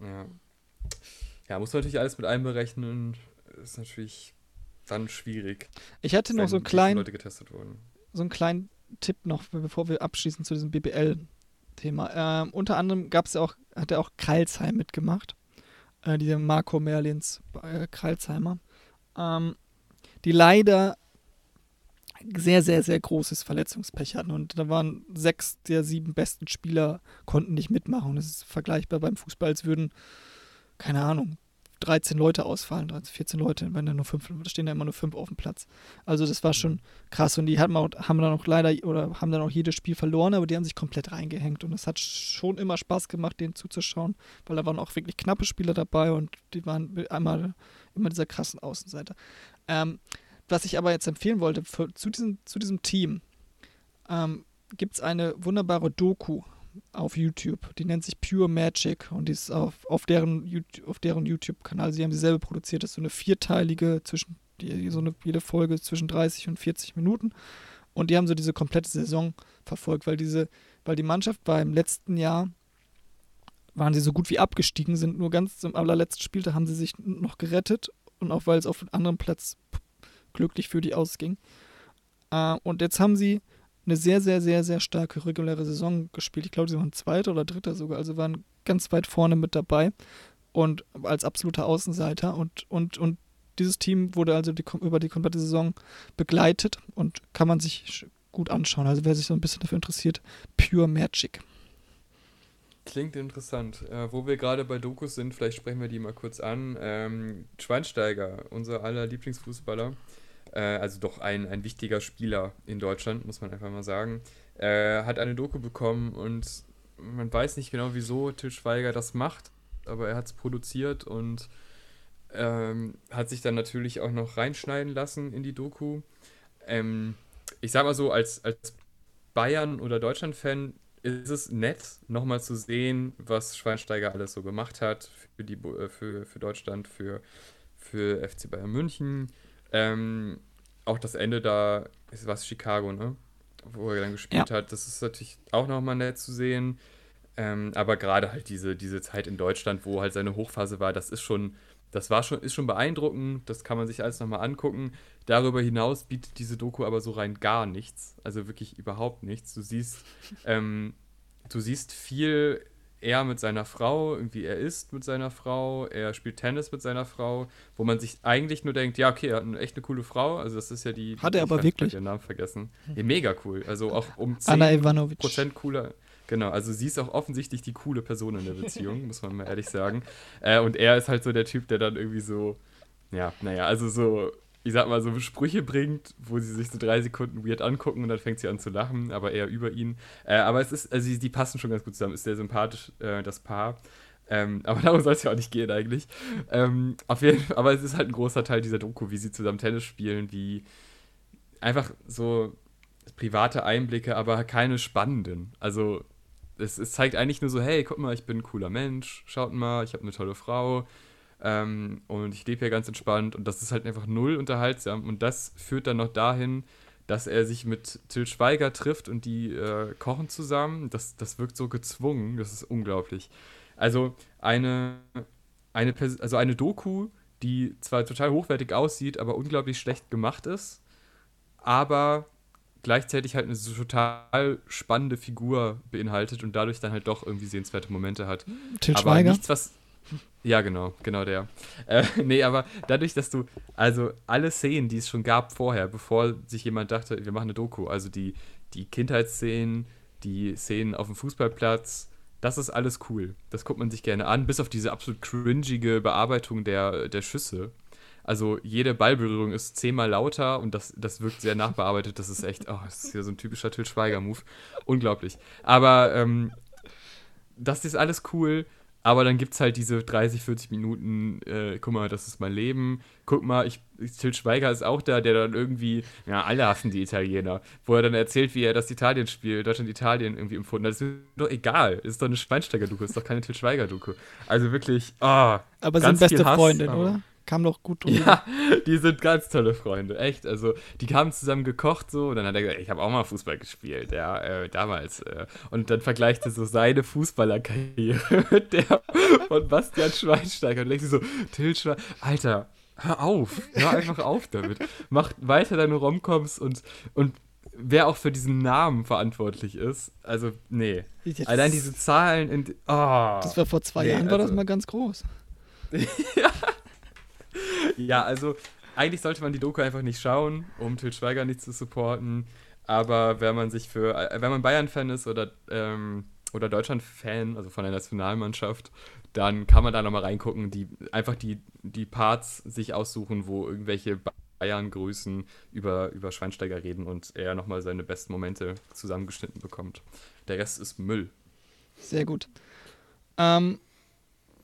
Ja. ja. ja. muss man natürlich alles mit einberechnen. Ist natürlich dann schwierig.
Ich hätte noch so einen kleinen. So einen kleinen Tipp noch, bevor wir abschließen zu diesem BBL-Thema. Ähm, unter anderem gab es ja auch, hat er auch Kreilsheim mitgemacht. Äh, dieser Marco Merlins äh, Kreilsheimer. Ähm, die leider sehr, sehr, sehr großes Verletzungspech hatten. Und da waren sechs der sieben besten Spieler konnten nicht mitmachen. Das ist vergleichbar beim Fußball, als würden, keine Ahnung, 13 Leute ausfallen, 13, 14 Leute, wenn da nur fünf, da stehen da immer nur fünf auf dem Platz. Also das war schon krass und die haben, auch, haben dann auch leider oder haben dann auch jedes Spiel verloren, aber die haben sich komplett reingehängt und es hat schon immer Spaß gemacht, denen zuzuschauen, weil da waren auch wirklich knappe Spieler dabei und die waren einmal immer dieser krassen Außenseiter. Ähm, was ich aber jetzt empfehlen wollte, für, zu, diesem, zu diesem Team ähm, gibt es eine wunderbare Doku auf YouTube. Die nennt sich Pure Magic und die ist auf, auf deren, deren YouTube-Kanal. Sie haben sie selber produziert. Das ist so eine vierteilige, zwischen, die, so eine, jede Folge zwischen 30 und 40 Minuten. Und die haben so diese komplette Saison verfolgt, weil diese, weil die Mannschaft beim letzten Jahr waren sie so gut wie abgestiegen, sind nur ganz zum allerletzten Spiel, da haben sie sich noch gerettet und auch weil es auf einem anderen Platz glücklich für die ausging. Äh, und jetzt haben sie eine sehr, sehr, sehr, sehr starke reguläre Saison gespielt. Ich glaube, sie waren Zweiter oder Dritter sogar, also waren ganz weit vorne mit dabei und als absoluter Außenseiter und, und, und dieses Team wurde also die, über die komplette Saison begleitet und kann man sich gut anschauen. Also wer sich so ein bisschen dafür interessiert, Pure Magic.
Klingt interessant. Äh, wo wir gerade bei Dokus sind, vielleicht sprechen wir die mal kurz an. Ähm, Schweinsteiger, unser aller Lieblingsfußballer, also doch ein, ein wichtiger Spieler in Deutschland, muss man einfach mal sagen, äh, hat eine Doku bekommen und man weiß nicht genau, wieso Til Schweiger das macht, aber er hat es produziert und ähm, hat sich dann natürlich auch noch reinschneiden lassen in die Doku. Ähm, ich sag mal so, als, als Bayern- oder Deutschland-Fan ist es nett, nochmal zu sehen, was Schweinsteiger alles so gemacht hat für, die, äh, für, für Deutschland, für, für FC Bayern München, ähm, auch das Ende da, ist was Chicago, ne? Wo er dann gespielt ja. hat, das ist natürlich auch nochmal nett zu sehen. Ähm, aber gerade halt diese, diese Zeit in Deutschland, wo halt seine Hochphase war, das ist schon, das war schon, ist schon beeindruckend, das kann man sich alles nochmal angucken. Darüber hinaus bietet diese Doku aber so rein gar nichts, also wirklich überhaupt nichts. Du siehst, *laughs* ähm, du siehst viel er mit seiner Frau, irgendwie er isst mit seiner Frau, er spielt Tennis mit seiner Frau, wo man sich eigentlich nur denkt, ja, okay, er hat eine, echt eine coole Frau, also das ist ja die...
Hat er aber wirklich?
Den Namen vergessen. Ja, mega cool, also auch um *laughs*
10
Prozent cooler... Genau, also sie ist auch offensichtlich die coole Person in der Beziehung, muss man mal ehrlich sagen. Äh, und er ist halt so der Typ, der dann irgendwie so, ja, naja, also so ich sag mal, so Sprüche bringt, wo sie sich so drei Sekunden weird angucken und dann fängt sie an zu lachen, aber eher über ihn. Äh, aber es ist, also die, die, passen schon ganz gut zusammen, ist sehr sympathisch, äh, das Paar. Ähm, *laughs* aber darum soll es ja auch nicht gehen eigentlich. Ähm, auf jeden Fall, aber es ist halt ein großer Teil dieser Doku, wie sie zusammen Tennis spielen, wie einfach so private Einblicke, aber keine spannenden. Also es, es zeigt eigentlich nur so, hey, guck mal, ich bin ein cooler Mensch, schaut mal, ich habe eine tolle Frau ähm, und ich lebe hier ganz entspannt und das ist halt einfach null unterhaltsam und das führt dann noch dahin, dass er sich mit Till Schweiger trifft und die äh, kochen zusammen. Das, das wirkt so gezwungen, das ist unglaublich. Also eine, eine, also eine Doku, die zwar total hochwertig aussieht, aber unglaublich schlecht gemacht ist, aber gleichzeitig halt eine so total spannende Figur beinhaltet und dadurch dann halt doch irgendwie sehenswerte Momente hat.
Til
aber
Schweiger?
nichts, was. Ja, genau, genau der. Äh, *laughs* nee, aber dadurch, dass du, also alle Szenen, die es schon gab vorher, bevor sich jemand dachte, wir machen eine Doku, also die, die Kindheitsszenen, die Szenen auf dem Fußballplatz, das ist alles cool. Das guckt man sich gerne an, bis auf diese absolut cringige Bearbeitung der, der Schüsse. Also jede Ballberührung ist zehnmal lauter und das, das wirkt sehr nachbearbeitet. Das ist echt, oh, das ist ja so ein typischer Till Schweiger-Move. Unglaublich. Aber ähm, das ist alles cool. Aber dann gibt es halt diese 30, 40 Minuten, äh, guck mal, das ist mein Leben. Guck mal, ich, Til Schweiger ist auch da, der dann irgendwie, ja, alle hassen die Italiener. Wo er dann erzählt, wie er das Italien-Spiel, Deutschland-Italien irgendwie empfunden hat. Das ist doch egal. Das ist doch eine Schweinsteiger-Doku, ist doch keine Til Schweiger-Doku. Also wirklich, oh,
Aber sind beste Freundin, oder? Kam doch gut
drüber. Ja, die sind ganz tolle Freunde, echt. Also, die haben zusammen gekocht so und dann hat er gesagt, ich habe auch mal Fußball gespielt, ja, äh, damals. Äh. Und dann vergleicht er so seine Fußballerkarriere *laughs* mit der von Bastian Schweinsteiger und denkt sich so, Till Schweinsteiger, Alter, hör auf, hör einfach auf damit. Mach weiter deine Romcoms und, und wer auch für diesen Namen verantwortlich ist. Also, nee. Jetzt, Allein diese Zahlen in. Oh,
das war vor zwei nee, Jahren, war also, das mal ganz groß. *laughs*
ja ja, also eigentlich sollte man die Doku einfach nicht schauen, um Til Schweiger nicht zu supporten. Aber wenn man sich für, äh, wenn man Bayern-Fan ist oder, ähm, oder Deutschland-Fan, also von der Nationalmannschaft, dann kann man da nochmal reingucken, die einfach die, die Parts sich aussuchen, wo irgendwelche Bayern-Grüßen über, über Schweinsteiger reden und er nochmal seine besten Momente zusammengeschnitten bekommt. Der Rest ist Müll.
Sehr gut. Ähm,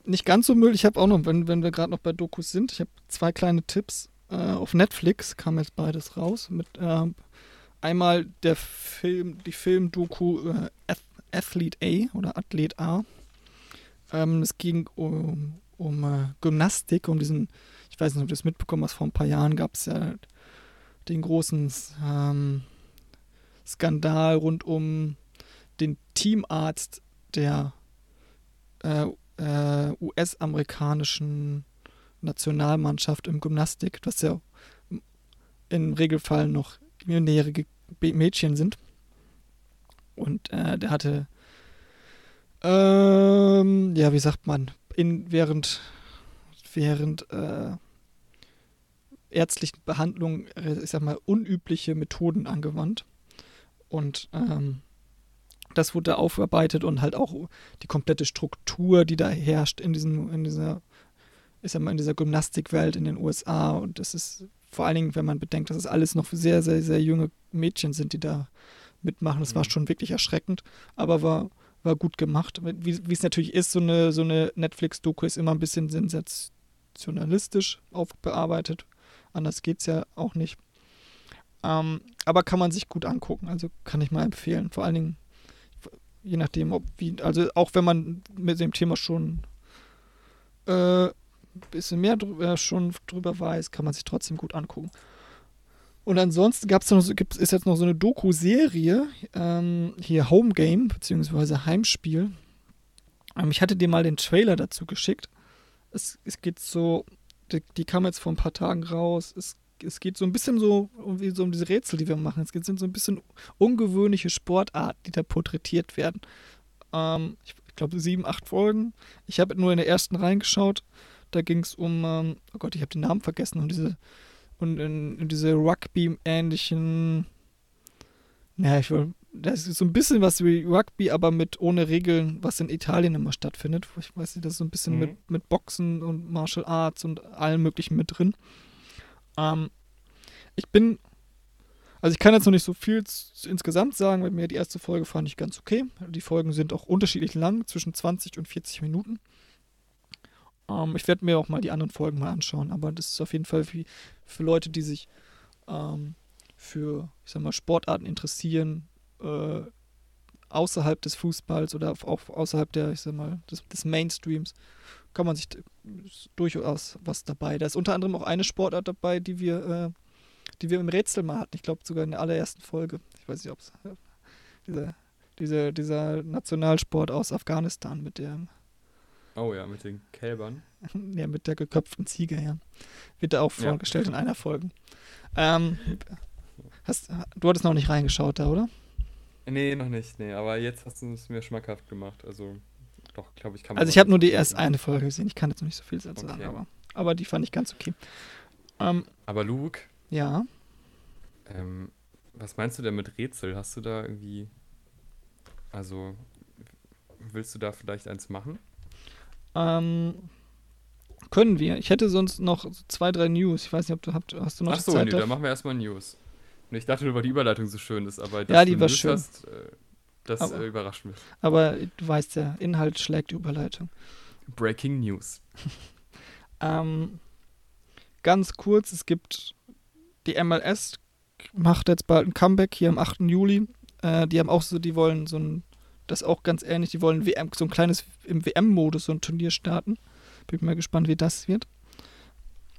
nicht ganz so Müll. Ich habe auch noch, wenn, wenn wir gerade noch bei Dokus sind, ich habe zwei kleine Tipps. Äh, auf Netflix kam jetzt beides raus. Mit äh, einmal der Film, die Film-Doku äh, Athlete A oder Athlet A. Ähm, es ging um, um äh, Gymnastik, um diesen, ich weiß nicht, ob du das mitbekommen hast, vor ein paar Jahren gab es ja den großen ähm, Skandal rund um den Teamarzt der äh, äh, US-amerikanischen Nationalmannschaft im Gymnastik, was ja im Regelfall noch millionäre Mädchen sind. Und äh, der hatte, ähm, ja, wie sagt man, in, während, während äh, ärztlichen Behandlung, äh, ich sag mal, unübliche Methoden angewandt. Und ähm, das wurde aufgearbeitet und halt auch die komplette Struktur, die da herrscht in diesem, in dieser, ich sag mal, in dieser Gymnastikwelt in den USA. Und das ist vor allen Dingen, wenn man bedenkt, dass es alles noch sehr, sehr, sehr junge Mädchen sind, die da mitmachen. Das mhm. war schon wirklich erschreckend, aber war, war gut gemacht. Wie, wie es natürlich ist, so eine, so eine Netflix-Doku ist immer ein bisschen sensationalistisch aufbearbeitet. Anders geht es ja auch nicht. Ähm, aber kann man sich gut angucken, also kann ich mal empfehlen. Vor allen Dingen je nachdem, ob wie, also auch wenn man mit dem Thema schon äh, ein bisschen mehr drüber, schon drüber weiß, kann man sich trotzdem gut angucken. Und ansonsten gab's noch, gibt, ist jetzt noch so eine Doku-Serie, ähm, hier Home Game, beziehungsweise Heimspiel. Ähm, ich hatte dir mal den Trailer dazu geschickt. Es, es geht so, die, die kam jetzt vor ein paar Tagen raus. Es es geht so ein bisschen so um, so um diese Rätsel, die wir machen. Es sind so ein bisschen ungewöhnliche Sportarten, die da porträtiert werden. Ähm, ich, ich glaube, sieben, acht Folgen. Ich habe nur in der ersten reingeschaut. Da ging es um, ähm, oh Gott, ich habe den Namen vergessen, um diese, und in, in diese Rugby-ähnlichen, naja, ich will, das ist so ein bisschen was wie Rugby, aber mit ohne Regeln, was in Italien immer stattfindet. Ich weiß nicht, das ist so ein bisschen mhm. mit, mit Boxen und Martial Arts und allem möglichen mit drin. Ähm, ich bin, also ich kann jetzt noch nicht so viel insgesamt sagen, weil mir die erste Folge fand ich ganz okay. Die Folgen sind auch unterschiedlich lang, zwischen 20 und 40 Minuten. Ähm, ich werde mir auch mal die anderen Folgen mal anschauen, aber das ist auf jeden Fall für, für Leute, die sich ähm, für, ich sag mal, Sportarten interessieren, äh, außerhalb des Fußballs oder auch außerhalb der, ich sag mal, des, des Mainstreams, kann man sich durchaus was dabei. Da ist unter anderem auch eine Sportart dabei, die wir, äh, die wir im Rätsel mal hatten. Ich glaube sogar in der allerersten Folge. Ich weiß nicht, ob es äh, dieser, dieser, dieser Nationalsport aus Afghanistan mit der
Oh ja, mit den Kälbern. *laughs*
ja, mit der geköpften Ziege, ja. Wird da auch vorgestellt ja. in einer Folge. Ähm, hast, du hattest noch nicht reingeschaut da, oder?
Nee, noch nicht, nee. Aber jetzt hast du es mir schmackhaft gemacht. Also, doch, glaube ich, kann
man. Also, ich habe nur die erste eine Folge gesehen. Ich kann jetzt noch nicht so viel dazu sagen, aber, aber die fand ich ganz okay.
Ähm, aber Luke?
Ja.
Ähm, was meinst du denn mit Rätsel? Hast du da irgendwie. Also, willst du da vielleicht eins machen?
Ähm, können wir. Ich hätte sonst noch zwei, drei News. Ich weiß nicht, ob du habt, hast du noch
Ach so, Zeit nee, dann machen wir erstmal News. Und ich dachte nur, weil die Überleitung so schön ist, aber
dass ja, die du war News schön. hast, äh,
das aber, äh, überrascht mich.
Aber du weißt ja, Inhalt schlägt die Überleitung.
Breaking News. *laughs*
ähm, ganz kurz, es gibt die MLS macht jetzt bald ein Comeback hier am 8. Juli. Äh, die haben auch so, die wollen so ein das auch ganz ähnlich. Die wollen WM, so ein kleines im WM-Modus so ein Turnier starten. Bin mal gespannt, wie das wird.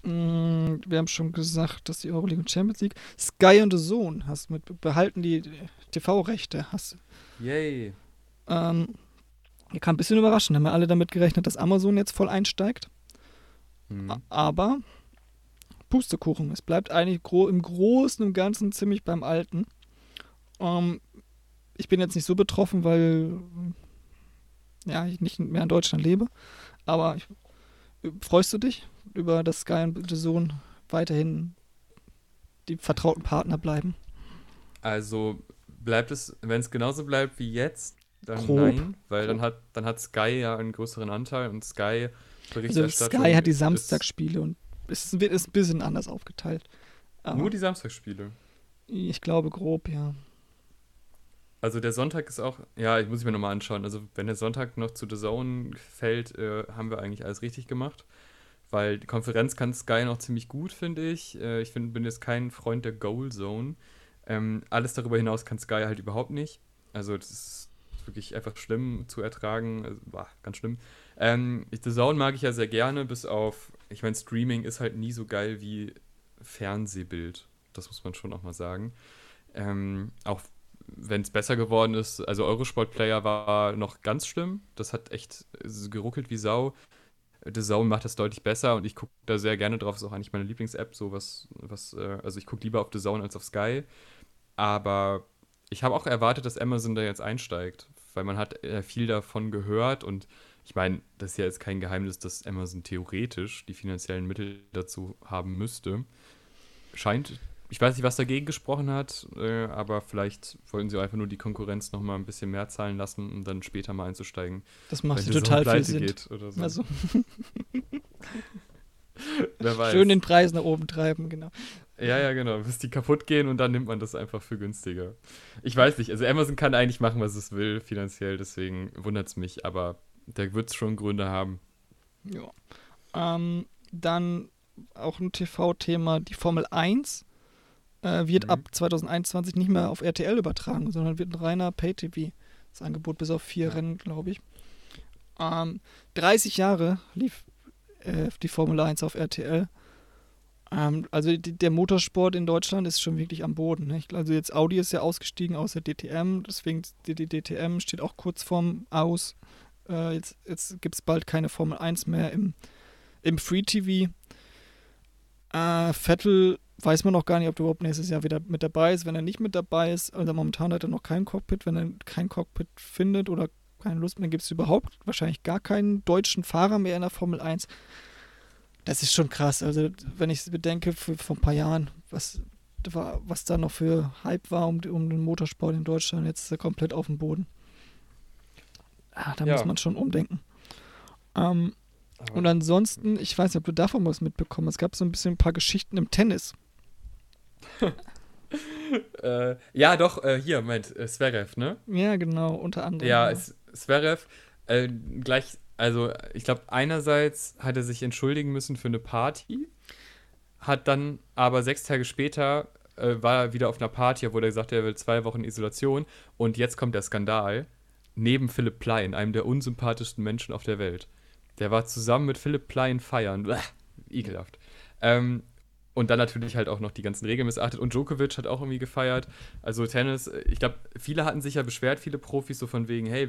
Mm, wir haben schon gesagt, dass die Euroleague und Champions League. Sky und The Zone hast mit behalten die TV-Rechte. Hast.
Yay.
Ähm, kann ein bisschen überraschen. Haben wir alle damit gerechnet, dass Amazon jetzt voll einsteigt. Mhm. Aber Pustekuchen. Es bleibt eigentlich gro im Großen und Ganzen ziemlich beim Alten. Ähm, ich bin jetzt nicht so betroffen, weil ja, ich nicht mehr in Deutschland lebe. Aber ich, freust du dich über das Sky und The Sohn weiterhin die vertrauten Partner bleiben?
Also bleibt es, wenn es genauso bleibt wie jetzt, dann Grob. nein, weil dann hat, dann hat Sky ja einen größeren Anteil und Sky
Berichterstattung. Also Sky hat die Samstagsspiele und es wird ist ein bisschen anders aufgeteilt.
Aber Nur die Samstagsspiele?
Ich glaube grob, ja.
Also der Sonntag ist auch, ja, ich muss ich mir nochmal anschauen. Also wenn der Sonntag noch zu The Zone fällt, äh, haben wir eigentlich alles richtig gemacht. Weil die Konferenz kann Sky noch ziemlich gut, finde ich. Äh, ich find, bin jetzt kein Freund der Goal Zone. Ähm, alles darüber hinaus kann Sky halt überhaupt nicht. Also das ist wirklich einfach schlimm zu ertragen. Also, boah, ganz schlimm. Ähm, The Zone mag ich ja sehr gerne, bis auf, ich meine, Streaming ist halt nie so geil wie Fernsehbild. Das muss man schon auch mal sagen. Ähm, auch wenn es besser geworden ist, also Eurosport-Player war noch ganz schlimm. Das hat echt geruckelt wie Sau. The Zone macht das deutlich besser und ich gucke da sehr gerne drauf. Ist auch eigentlich meine Lieblings-App, so was, was, äh, also ich gucke lieber auf The Zone als auf Sky. Aber ich habe auch erwartet, dass Amazon da jetzt einsteigt, weil man hat äh, viel davon gehört und ich meine, das ist ja jetzt kein Geheimnis, dass Amazon theoretisch die finanziellen Mittel dazu haben müsste. Scheint ich weiß nicht, was dagegen gesprochen hat, äh, aber vielleicht wollten sie einfach nur die Konkurrenz noch mal ein bisschen mehr zahlen lassen, um dann später mal einzusteigen.
Das macht total viel Sinn. Geht oder so. Also. *laughs* Wer weiß. Schön den Preis nach oben treiben, genau.
Ja, ja, genau. Bis die kaputt gehen und dann nimmt man das einfach für günstiger. Ich weiß nicht. Also Amazon kann eigentlich machen, was es will, finanziell, deswegen wundert es mich, aber der wird es schon Gründe haben.
Ja. Ähm, dann auch ein TV-Thema, die Formel 1 äh, wird mhm. ab 2021 nicht mehr auf RTL übertragen, sondern wird ein reiner Pay-TV. Das Angebot bis auf vier ja. Rennen, glaube ich. Ähm, 30 Jahre lief äh, die Formel 1 auf RTL. Ähm, also die, der Motorsport in Deutschland ist schon wirklich am Boden. Ne? Also jetzt Audi ist ja ausgestiegen aus der DTM, deswegen die, die DTM steht auch kurz vorm Aus. Äh, jetzt jetzt gibt es bald keine Formel 1 mehr im, im Free TV. Äh, Vettel weiß man noch gar nicht, ob er überhaupt nächstes Jahr wieder mit dabei ist. Wenn er nicht mit dabei ist, also momentan hat er noch kein Cockpit. Wenn er kein Cockpit findet oder keine Lust mehr, gibt es überhaupt wahrscheinlich gar keinen deutschen Fahrer mehr in der Formel 1. Das ist schon krass. Also, wenn ich bedenke, für, vor ein paar Jahren, was, was da noch für Hype war um, um den Motorsport in Deutschland, jetzt ist er komplett auf dem Boden. Ah, da ja. muss man schon umdenken. Ähm, und ansonsten, ich weiß nicht, ob du davon was mitbekommen hast. Es gab so ein bisschen ein paar Geschichten im Tennis. *laughs*
äh, ja, doch, äh, hier, meint äh, Zverev, ne?
Ja, genau, unter anderem.
Ja, ja. Zverev, äh, gleich Also, ich glaube, einerseits hat er sich entschuldigen müssen für eine Party, hat dann aber sechs Tage später äh, war er wieder auf einer Party, wo er gesagt hat, er will zwei Wochen Isolation und jetzt kommt der Skandal. Neben Philipp Plein, einem der unsympathischsten Menschen auf der Welt. Der war zusammen mit Philipp Plein feiern. Bäh, ekelhaft. Ähm, und dann natürlich halt auch noch die ganzen Regeln missachtet. Und Djokovic hat auch irgendwie gefeiert. Also Tennis, ich glaube, viele hatten sich ja beschwert, viele Profis, so von wegen, hey,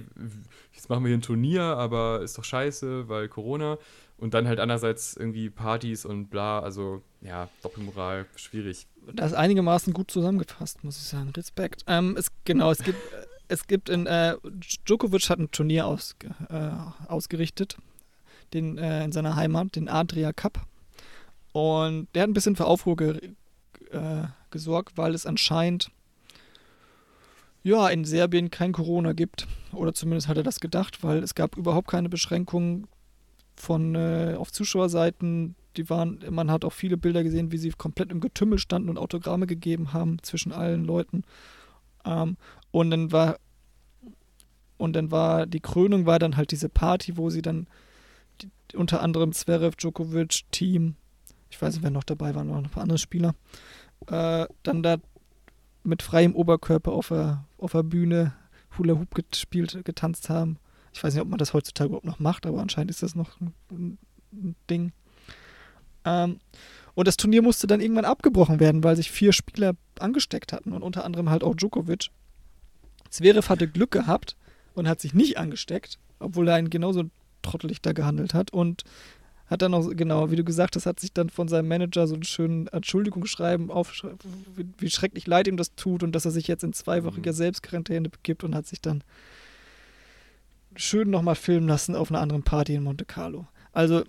jetzt machen wir hier ein Turnier, aber ist doch scheiße, weil Corona. Und dann halt andererseits irgendwie Partys und bla. Also ja, Doppelmoral, schwierig.
Das ist einigermaßen gut zusammengefasst, muss ich sagen. Respekt. Ähm, es, genau, es gibt, es gibt in, äh, Djokovic hat ein Turnier aus, äh, ausgerichtet, den, äh, in seiner Heimat, den Adria Cup. Und der hat ein bisschen für Aufruhr ge äh, gesorgt, weil es anscheinend ja in Serbien kein Corona gibt. Oder zumindest hat er das gedacht, weil es gab überhaupt keine Beschränkungen von äh, auf Zuschauerseiten. Die waren, man hat auch viele Bilder gesehen, wie sie komplett im Getümmel standen und Autogramme gegeben haben zwischen allen Leuten. Ähm, und dann war und dann war die Krönung war dann halt diese Party, wo sie dann die, unter anderem Zverev, Djokovic, Team ich weiß nicht, wer noch dabei war, noch ein paar andere Spieler, äh, dann da mit freiem Oberkörper auf der, auf der Bühne Hula Hoop gespielt, getanzt haben. Ich weiß nicht, ob man das heutzutage überhaupt noch macht, aber anscheinend ist das noch ein, ein Ding. Ähm, und das Turnier musste dann irgendwann abgebrochen werden, weil sich vier Spieler angesteckt hatten und unter anderem halt auch Djokovic. Zverev hatte Glück gehabt und hat sich nicht angesteckt, obwohl er einen genauso trottelig da gehandelt hat. Und hat dann auch, genau, wie du gesagt hast, hat sich dann von seinem Manager so einen schönen Entschuldigungsschreiben auf, wie, wie schrecklich leid ihm das tut und dass er sich jetzt in zweiwöchiger mhm. Selbstquarantäne begibt und hat sich dann schön nochmal filmen lassen auf einer anderen Party in Monte Carlo. Also,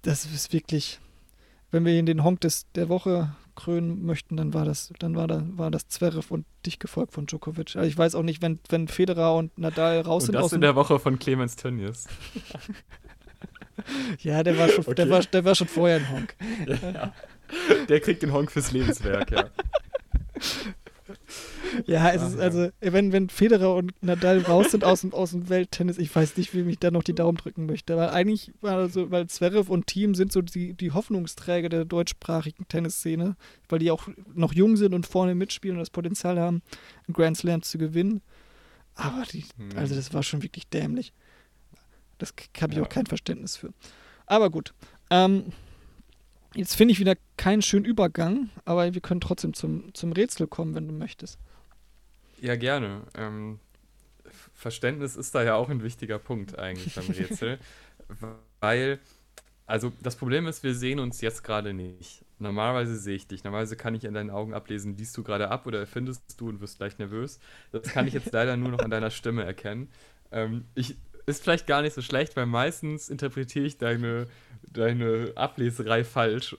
das ist wirklich, wenn wir ihn den Honk des, der Woche krönen möchten, dann war das, dann war da, war das Zverev und dich gefolgt von Djokovic. Also ich weiß auch nicht, wenn, wenn Federer und Nadal raus
und
sind.
Das aus in der Woche von Clemens Tönnies. *laughs* *laughs*
Ja, der war schon, okay. der war, der war schon vorher ein Honk. *laughs*
Ja. Der kriegt den Honk fürs Lebenswerk, ja. *laughs*
Ja, es Ach, ist also, wenn, wenn Federer und Nadal raus sind aus dem, aus dem Welttennis, ich weiß nicht, wie mich da noch die Daumen drücken möchte. Weil eigentlich, also, weil Zverev und Team sind so die, die Hoffnungsträger der deutschsprachigen Tennisszene, weil die auch noch jung sind und vorne mitspielen und das Potenzial haben, einen Grand Slam zu gewinnen. Aber die, hm. also das war schon wirklich dämlich. Das habe ich ja. auch kein Verständnis für. Aber gut. Ähm, jetzt finde ich wieder keinen schönen Übergang, aber wir können trotzdem zum, zum Rätsel kommen, wenn du möchtest.
Ja, gerne. Ähm, Verständnis ist da ja auch ein wichtiger Punkt eigentlich beim Rätsel, *laughs* weil, also das Problem ist, wir sehen uns jetzt gerade nicht. Normalerweise sehe ich dich. Normalerweise kann ich in deinen Augen ablesen, liest du gerade ab oder erfindest du und wirst gleich nervös. Das kann ich jetzt *laughs* leider nur noch an deiner Stimme erkennen. Ähm, ich ist vielleicht gar nicht so schlecht, weil meistens interpretiere ich deine, deine Ableserei falsch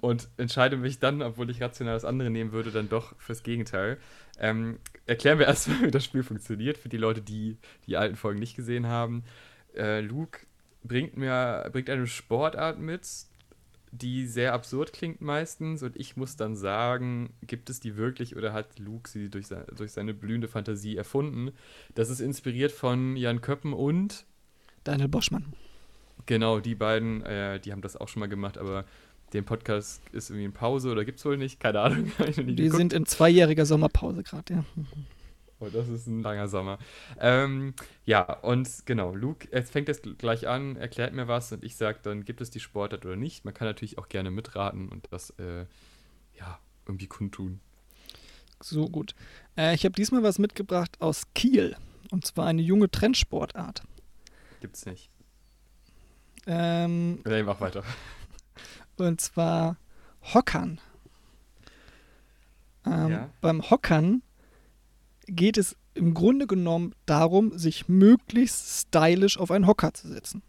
und entscheide mich dann, obwohl ich rational das andere nehmen würde, dann doch fürs Gegenteil. Ähm, erklären wir *laughs* erstmal, wie das Spiel funktioniert, für die Leute, die die alten Folgen nicht gesehen haben. Äh, Luke bringt mir bringt eine Sportart mit, die sehr absurd klingt meistens und ich muss dann sagen, gibt es die wirklich oder hat Luke sie durch, se durch seine blühende Fantasie erfunden? Das ist inspiriert von Jan Köppen und
Daniel Boschmann.
Genau, die beiden, äh, die haben das auch schon mal gemacht, aber den Podcast ist irgendwie in Pause oder gibt es wohl nicht, keine Ahnung. *laughs*
die sind in zweijähriger Sommerpause gerade, ja.
Oh, das ist ein langer Sommer. Ähm, ja, und genau, Luke, es fängt jetzt gleich an, erklärt mir was und ich sage dann, gibt es die Sportart oder nicht. Man kann natürlich auch gerne mitraten und das, äh, ja, irgendwie kundtun.
So gut. Äh, ich habe diesmal was mitgebracht aus Kiel. Und zwar eine junge Trendsportart.
Gibt's nicht.
Ähm,
nee, mach weiter. *laughs*
Und zwar Hockern. Ähm, ja. Beim Hockern geht es im Grunde genommen darum, sich möglichst stylisch auf einen Hocker zu setzen.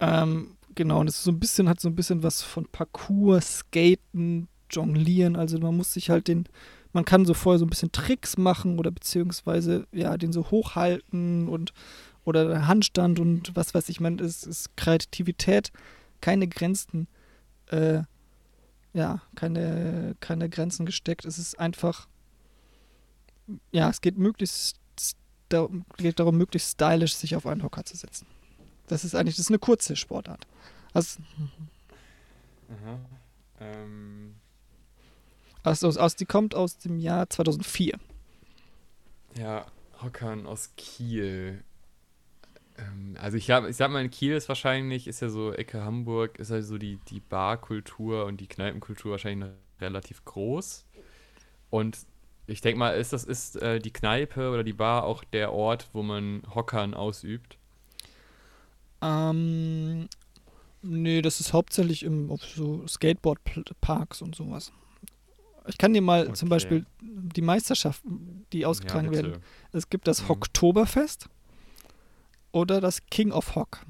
Ähm, genau, und es ist so ein bisschen, hat so ein bisschen was von Parkour, Skaten, Jonglieren. Also man muss sich halt den, man kann so vorher so ein bisschen Tricks machen oder beziehungsweise ja, den so hochhalten und oder Handstand und was weiß ich, man, es ist Kreativität, keine Grenzen, äh, ja, keine, keine Grenzen gesteckt. Es ist einfach ja, es geht möglichst darum, geht darum, möglichst stylisch sich auf einen Hocker zu setzen. Das ist eigentlich, das ist eine kurze Sportart. Also,
Aha. Ähm,
aus, aus, die kommt aus dem Jahr 2004.
ja, Hockern aus Kiel. Ähm, also ich, hab, ich sag mal, in Kiel ist wahrscheinlich, ist ja so Ecke Hamburg, ist halt so die, die Barkultur und die Kneipenkultur wahrscheinlich relativ groß. Und ich denke mal, ist das ist äh, die Kneipe oder die Bar auch der Ort, wo man Hockern ausübt?
Ähm, nee, das ist hauptsächlich im, auf so Skateboard-Parks und sowas. Ich kann dir mal zum
Okay.
Beispiel die Meisterschaften, die ausgetragen
Ja,
werden. Es gibt das
Mhm.
Hocktoberfest oder das King of Hock.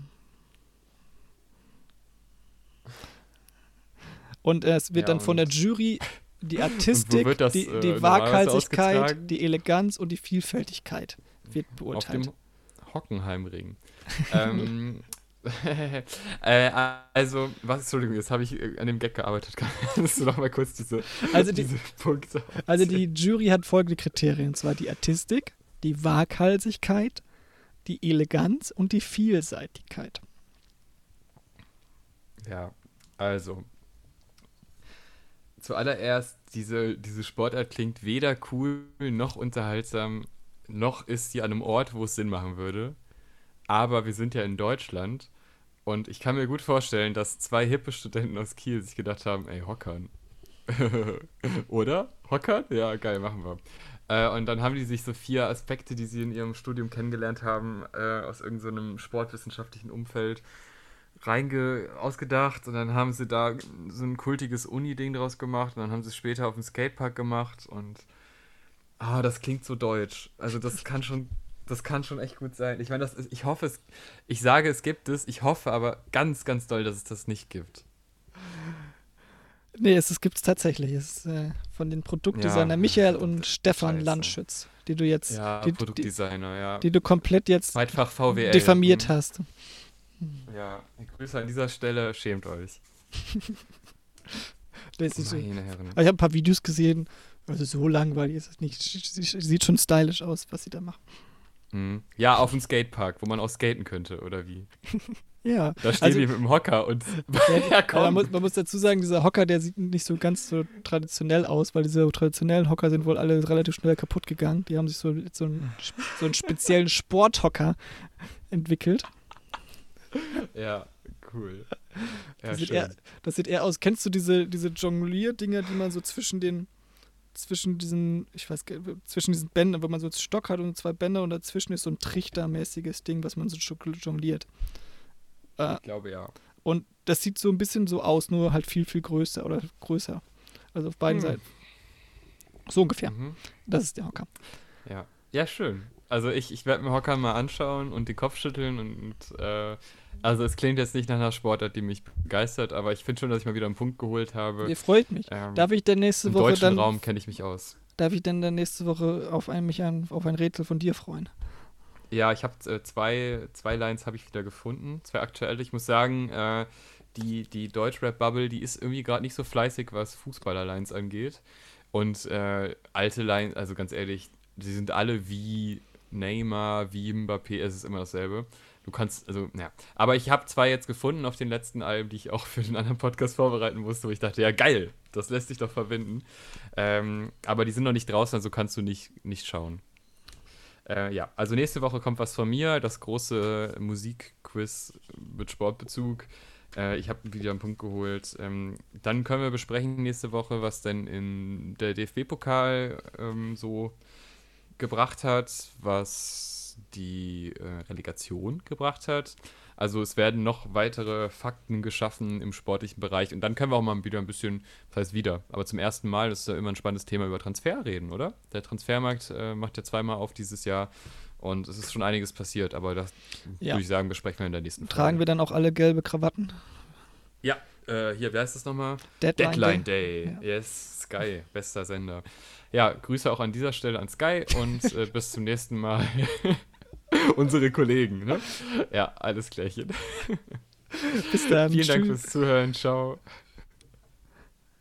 Und es wird
Ja,
dann von der Jury *laughs* die Artistik,
wird das,
die,
äh,
die Waghalsigkeit, die Eleganz und die Vielfältigkeit wird
Auf
beurteilt.
dem Hockenheimring. *laughs* ähm, *laughs* äh, also, was, Entschuldigung, jetzt habe ich äh, an dem Gag gearbeitet. Kannst du noch mal kurz diese,
Also die-
diese Punkte
Also die Jury hat folgende Kriterien, und zwar die Artistik, die Waghalsigkeit, die Eleganz und die Vielseitigkeit.
Ja, also. Zuallererst, diese, diese Sportart klingt weder cool noch unterhaltsam, noch ist sie an einem Ort, wo es Sinn machen würde. Aber wir sind ja in Deutschland und ich kann mir gut vorstellen, dass zwei hippe Studenten aus Kiel sich gedacht haben, ey, Hockern. *laughs* Oder? Hockern? Ja, geil, machen wir. Äh, und dann haben die sich so vier Aspekte, die sie in ihrem Studium kennengelernt haben, äh, aus irgendeinem sportwissenschaftlichen Umfeld reinge ausgedacht und dann haben sie da so ein kultiges Uni-Ding draus gemacht und dann haben sie es später auf dem Skatepark gemacht und ah, das klingt so deutsch. Also das kann schon, das kann schon echt gut sein. Ich meine, das ist, ich hoffe es, ich sage es gibt es, ich hoffe aber ganz, ganz doll, dass es das nicht gibt.
Nee, es, es gibt es tatsächlich. Es ist äh, von den Produktdesigner
Ja,
Michael und Stefan
scheiße.
Landschütz, die du jetzt,
Ja,
die, die,
Produktdesigner, ja.
die du komplett jetzt
Zweitfach VWL.
diffamiert
Hm.
hast.
Ja, Grüße an dieser Stelle, schämt euch. *laughs*
Das ist.
Meine Herren.
Ich habe ein paar Videos gesehen, also so langweilig ist es nicht. Sie- sie- Sieht schon stylisch aus, was sie da machen.
Mhm. Ja, auf dem Skatepark, wo man auch skaten könnte, oder wie? *laughs*
Ja,
Da stehen
Also-
die mit dem Hocker und.
Ja, *laughs* man, muss, man muss dazu sagen, dieser Hocker, der sieht nicht so ganz so traditionell aus, weil diese traditionellen Hocker sind wohl alle relativ schnell kaputt gegangen. Die haben sich so, so, einen, so einen speziellen Sporthocker entwickelt.
Ja, cool. Ja,
Das sieht, eher, das sieht eher aus. Kennst du diese, diese Jonglier-Dinger, die man so zwischen den, zwischen diesen, ich weiß zwischen diesen Bändern, wo man so einen Stock hat und zwei Bänder und dazwischen ist so ein trichtermäßiges Ding, was man so jongliert. Äh,
Ich glaube ja.
Und das sieht so ein bisschen so aus, nur halt viel, viel größer oder größer. Also auf beiden
Hm.
Seiten. So ungefähr.
Mhm.
Das ist der Hocker.
Ja. Ja, schön. Also ich, ich werde mir Hocker mal anschauen und den Kopf schütteln und äh, also es klingt jetzt nicht nach einer Sportart, die mich begeistert, aber ich finde schon, dass ich mal wieder einen Punkt geholt habe.
Ihr freut mich.
Ähm,
Darf ich denn nächste
Im
Woche
deutschen
dann,
Raum kenne ich mich aus.
darf ich denn dann nächste Woche auf ein, mich an, auf ein Rätsel von dir freuen?
Ja, ich habe äh, zwei, zwei Lines habe ich wieder gefunden, zwei aktuelle. Ich muss sagen, äh, die, die Deutschrap-Bubble, die ist irgendwie gerade nicht so fleißig, was Fußballer-Lines angeht. Und äh, alte Lines, also ganz ehrlich, die sind alle wie Neymar, wie Mbappé, es ist immer dasselbe. Du kannst, also, ja. Aber ich habe zwei jetzt gefunden auf den letzten Alben, die ich auch für den anderen Podcast vorbereiten musste, wo ich dachte, ja geil, das lässt sich doch verbinden. Ähm, aber die sind noch nicht draußen, also kannst du nicht, nicht schauen. Äh, ja, also nächste Woche kommt was von mir, das große Musikquiz mit Sportbezug. Äh, ich habe wieder einen Punkt geholt. Ähm, dann können wir besprechen nächste Woche, was denn in der DFB-Pokal ähm, so gebracht hat, was die äh, Relegation gebracht hat. Also es werden noch weitere Fakten geschaffen im sportlichen Bereich und dann können wir auch mal wieder ein bisschen, das heißt wieder, aber zum ersten Mal ist ja immer ein spannendes Thema über Transfer reden, oder? Der Transfermarkt äh, macht ja zweimal auf dieses Jahr und es ist schon einiges passiert, aber das
Ja.
würde ich sagen, besprechen wir in der nächsten
Tragen wir dann auch alle gelbe Krawatten?
Ja, äh, hier, wie heißt das nochmal?
Deadline,
Deadline
Day.
Day.
Ja.
Yes, Sky, bester Sender. Ja, Grüße auch an dieser Stelle an Sky und äh, bis zum nächsten Mal. *laughs* Unsere Kollegen, ne? Ja, alles Klärchen.
Bis dann.
Vielen Dank fürs Zuhören. Ciao.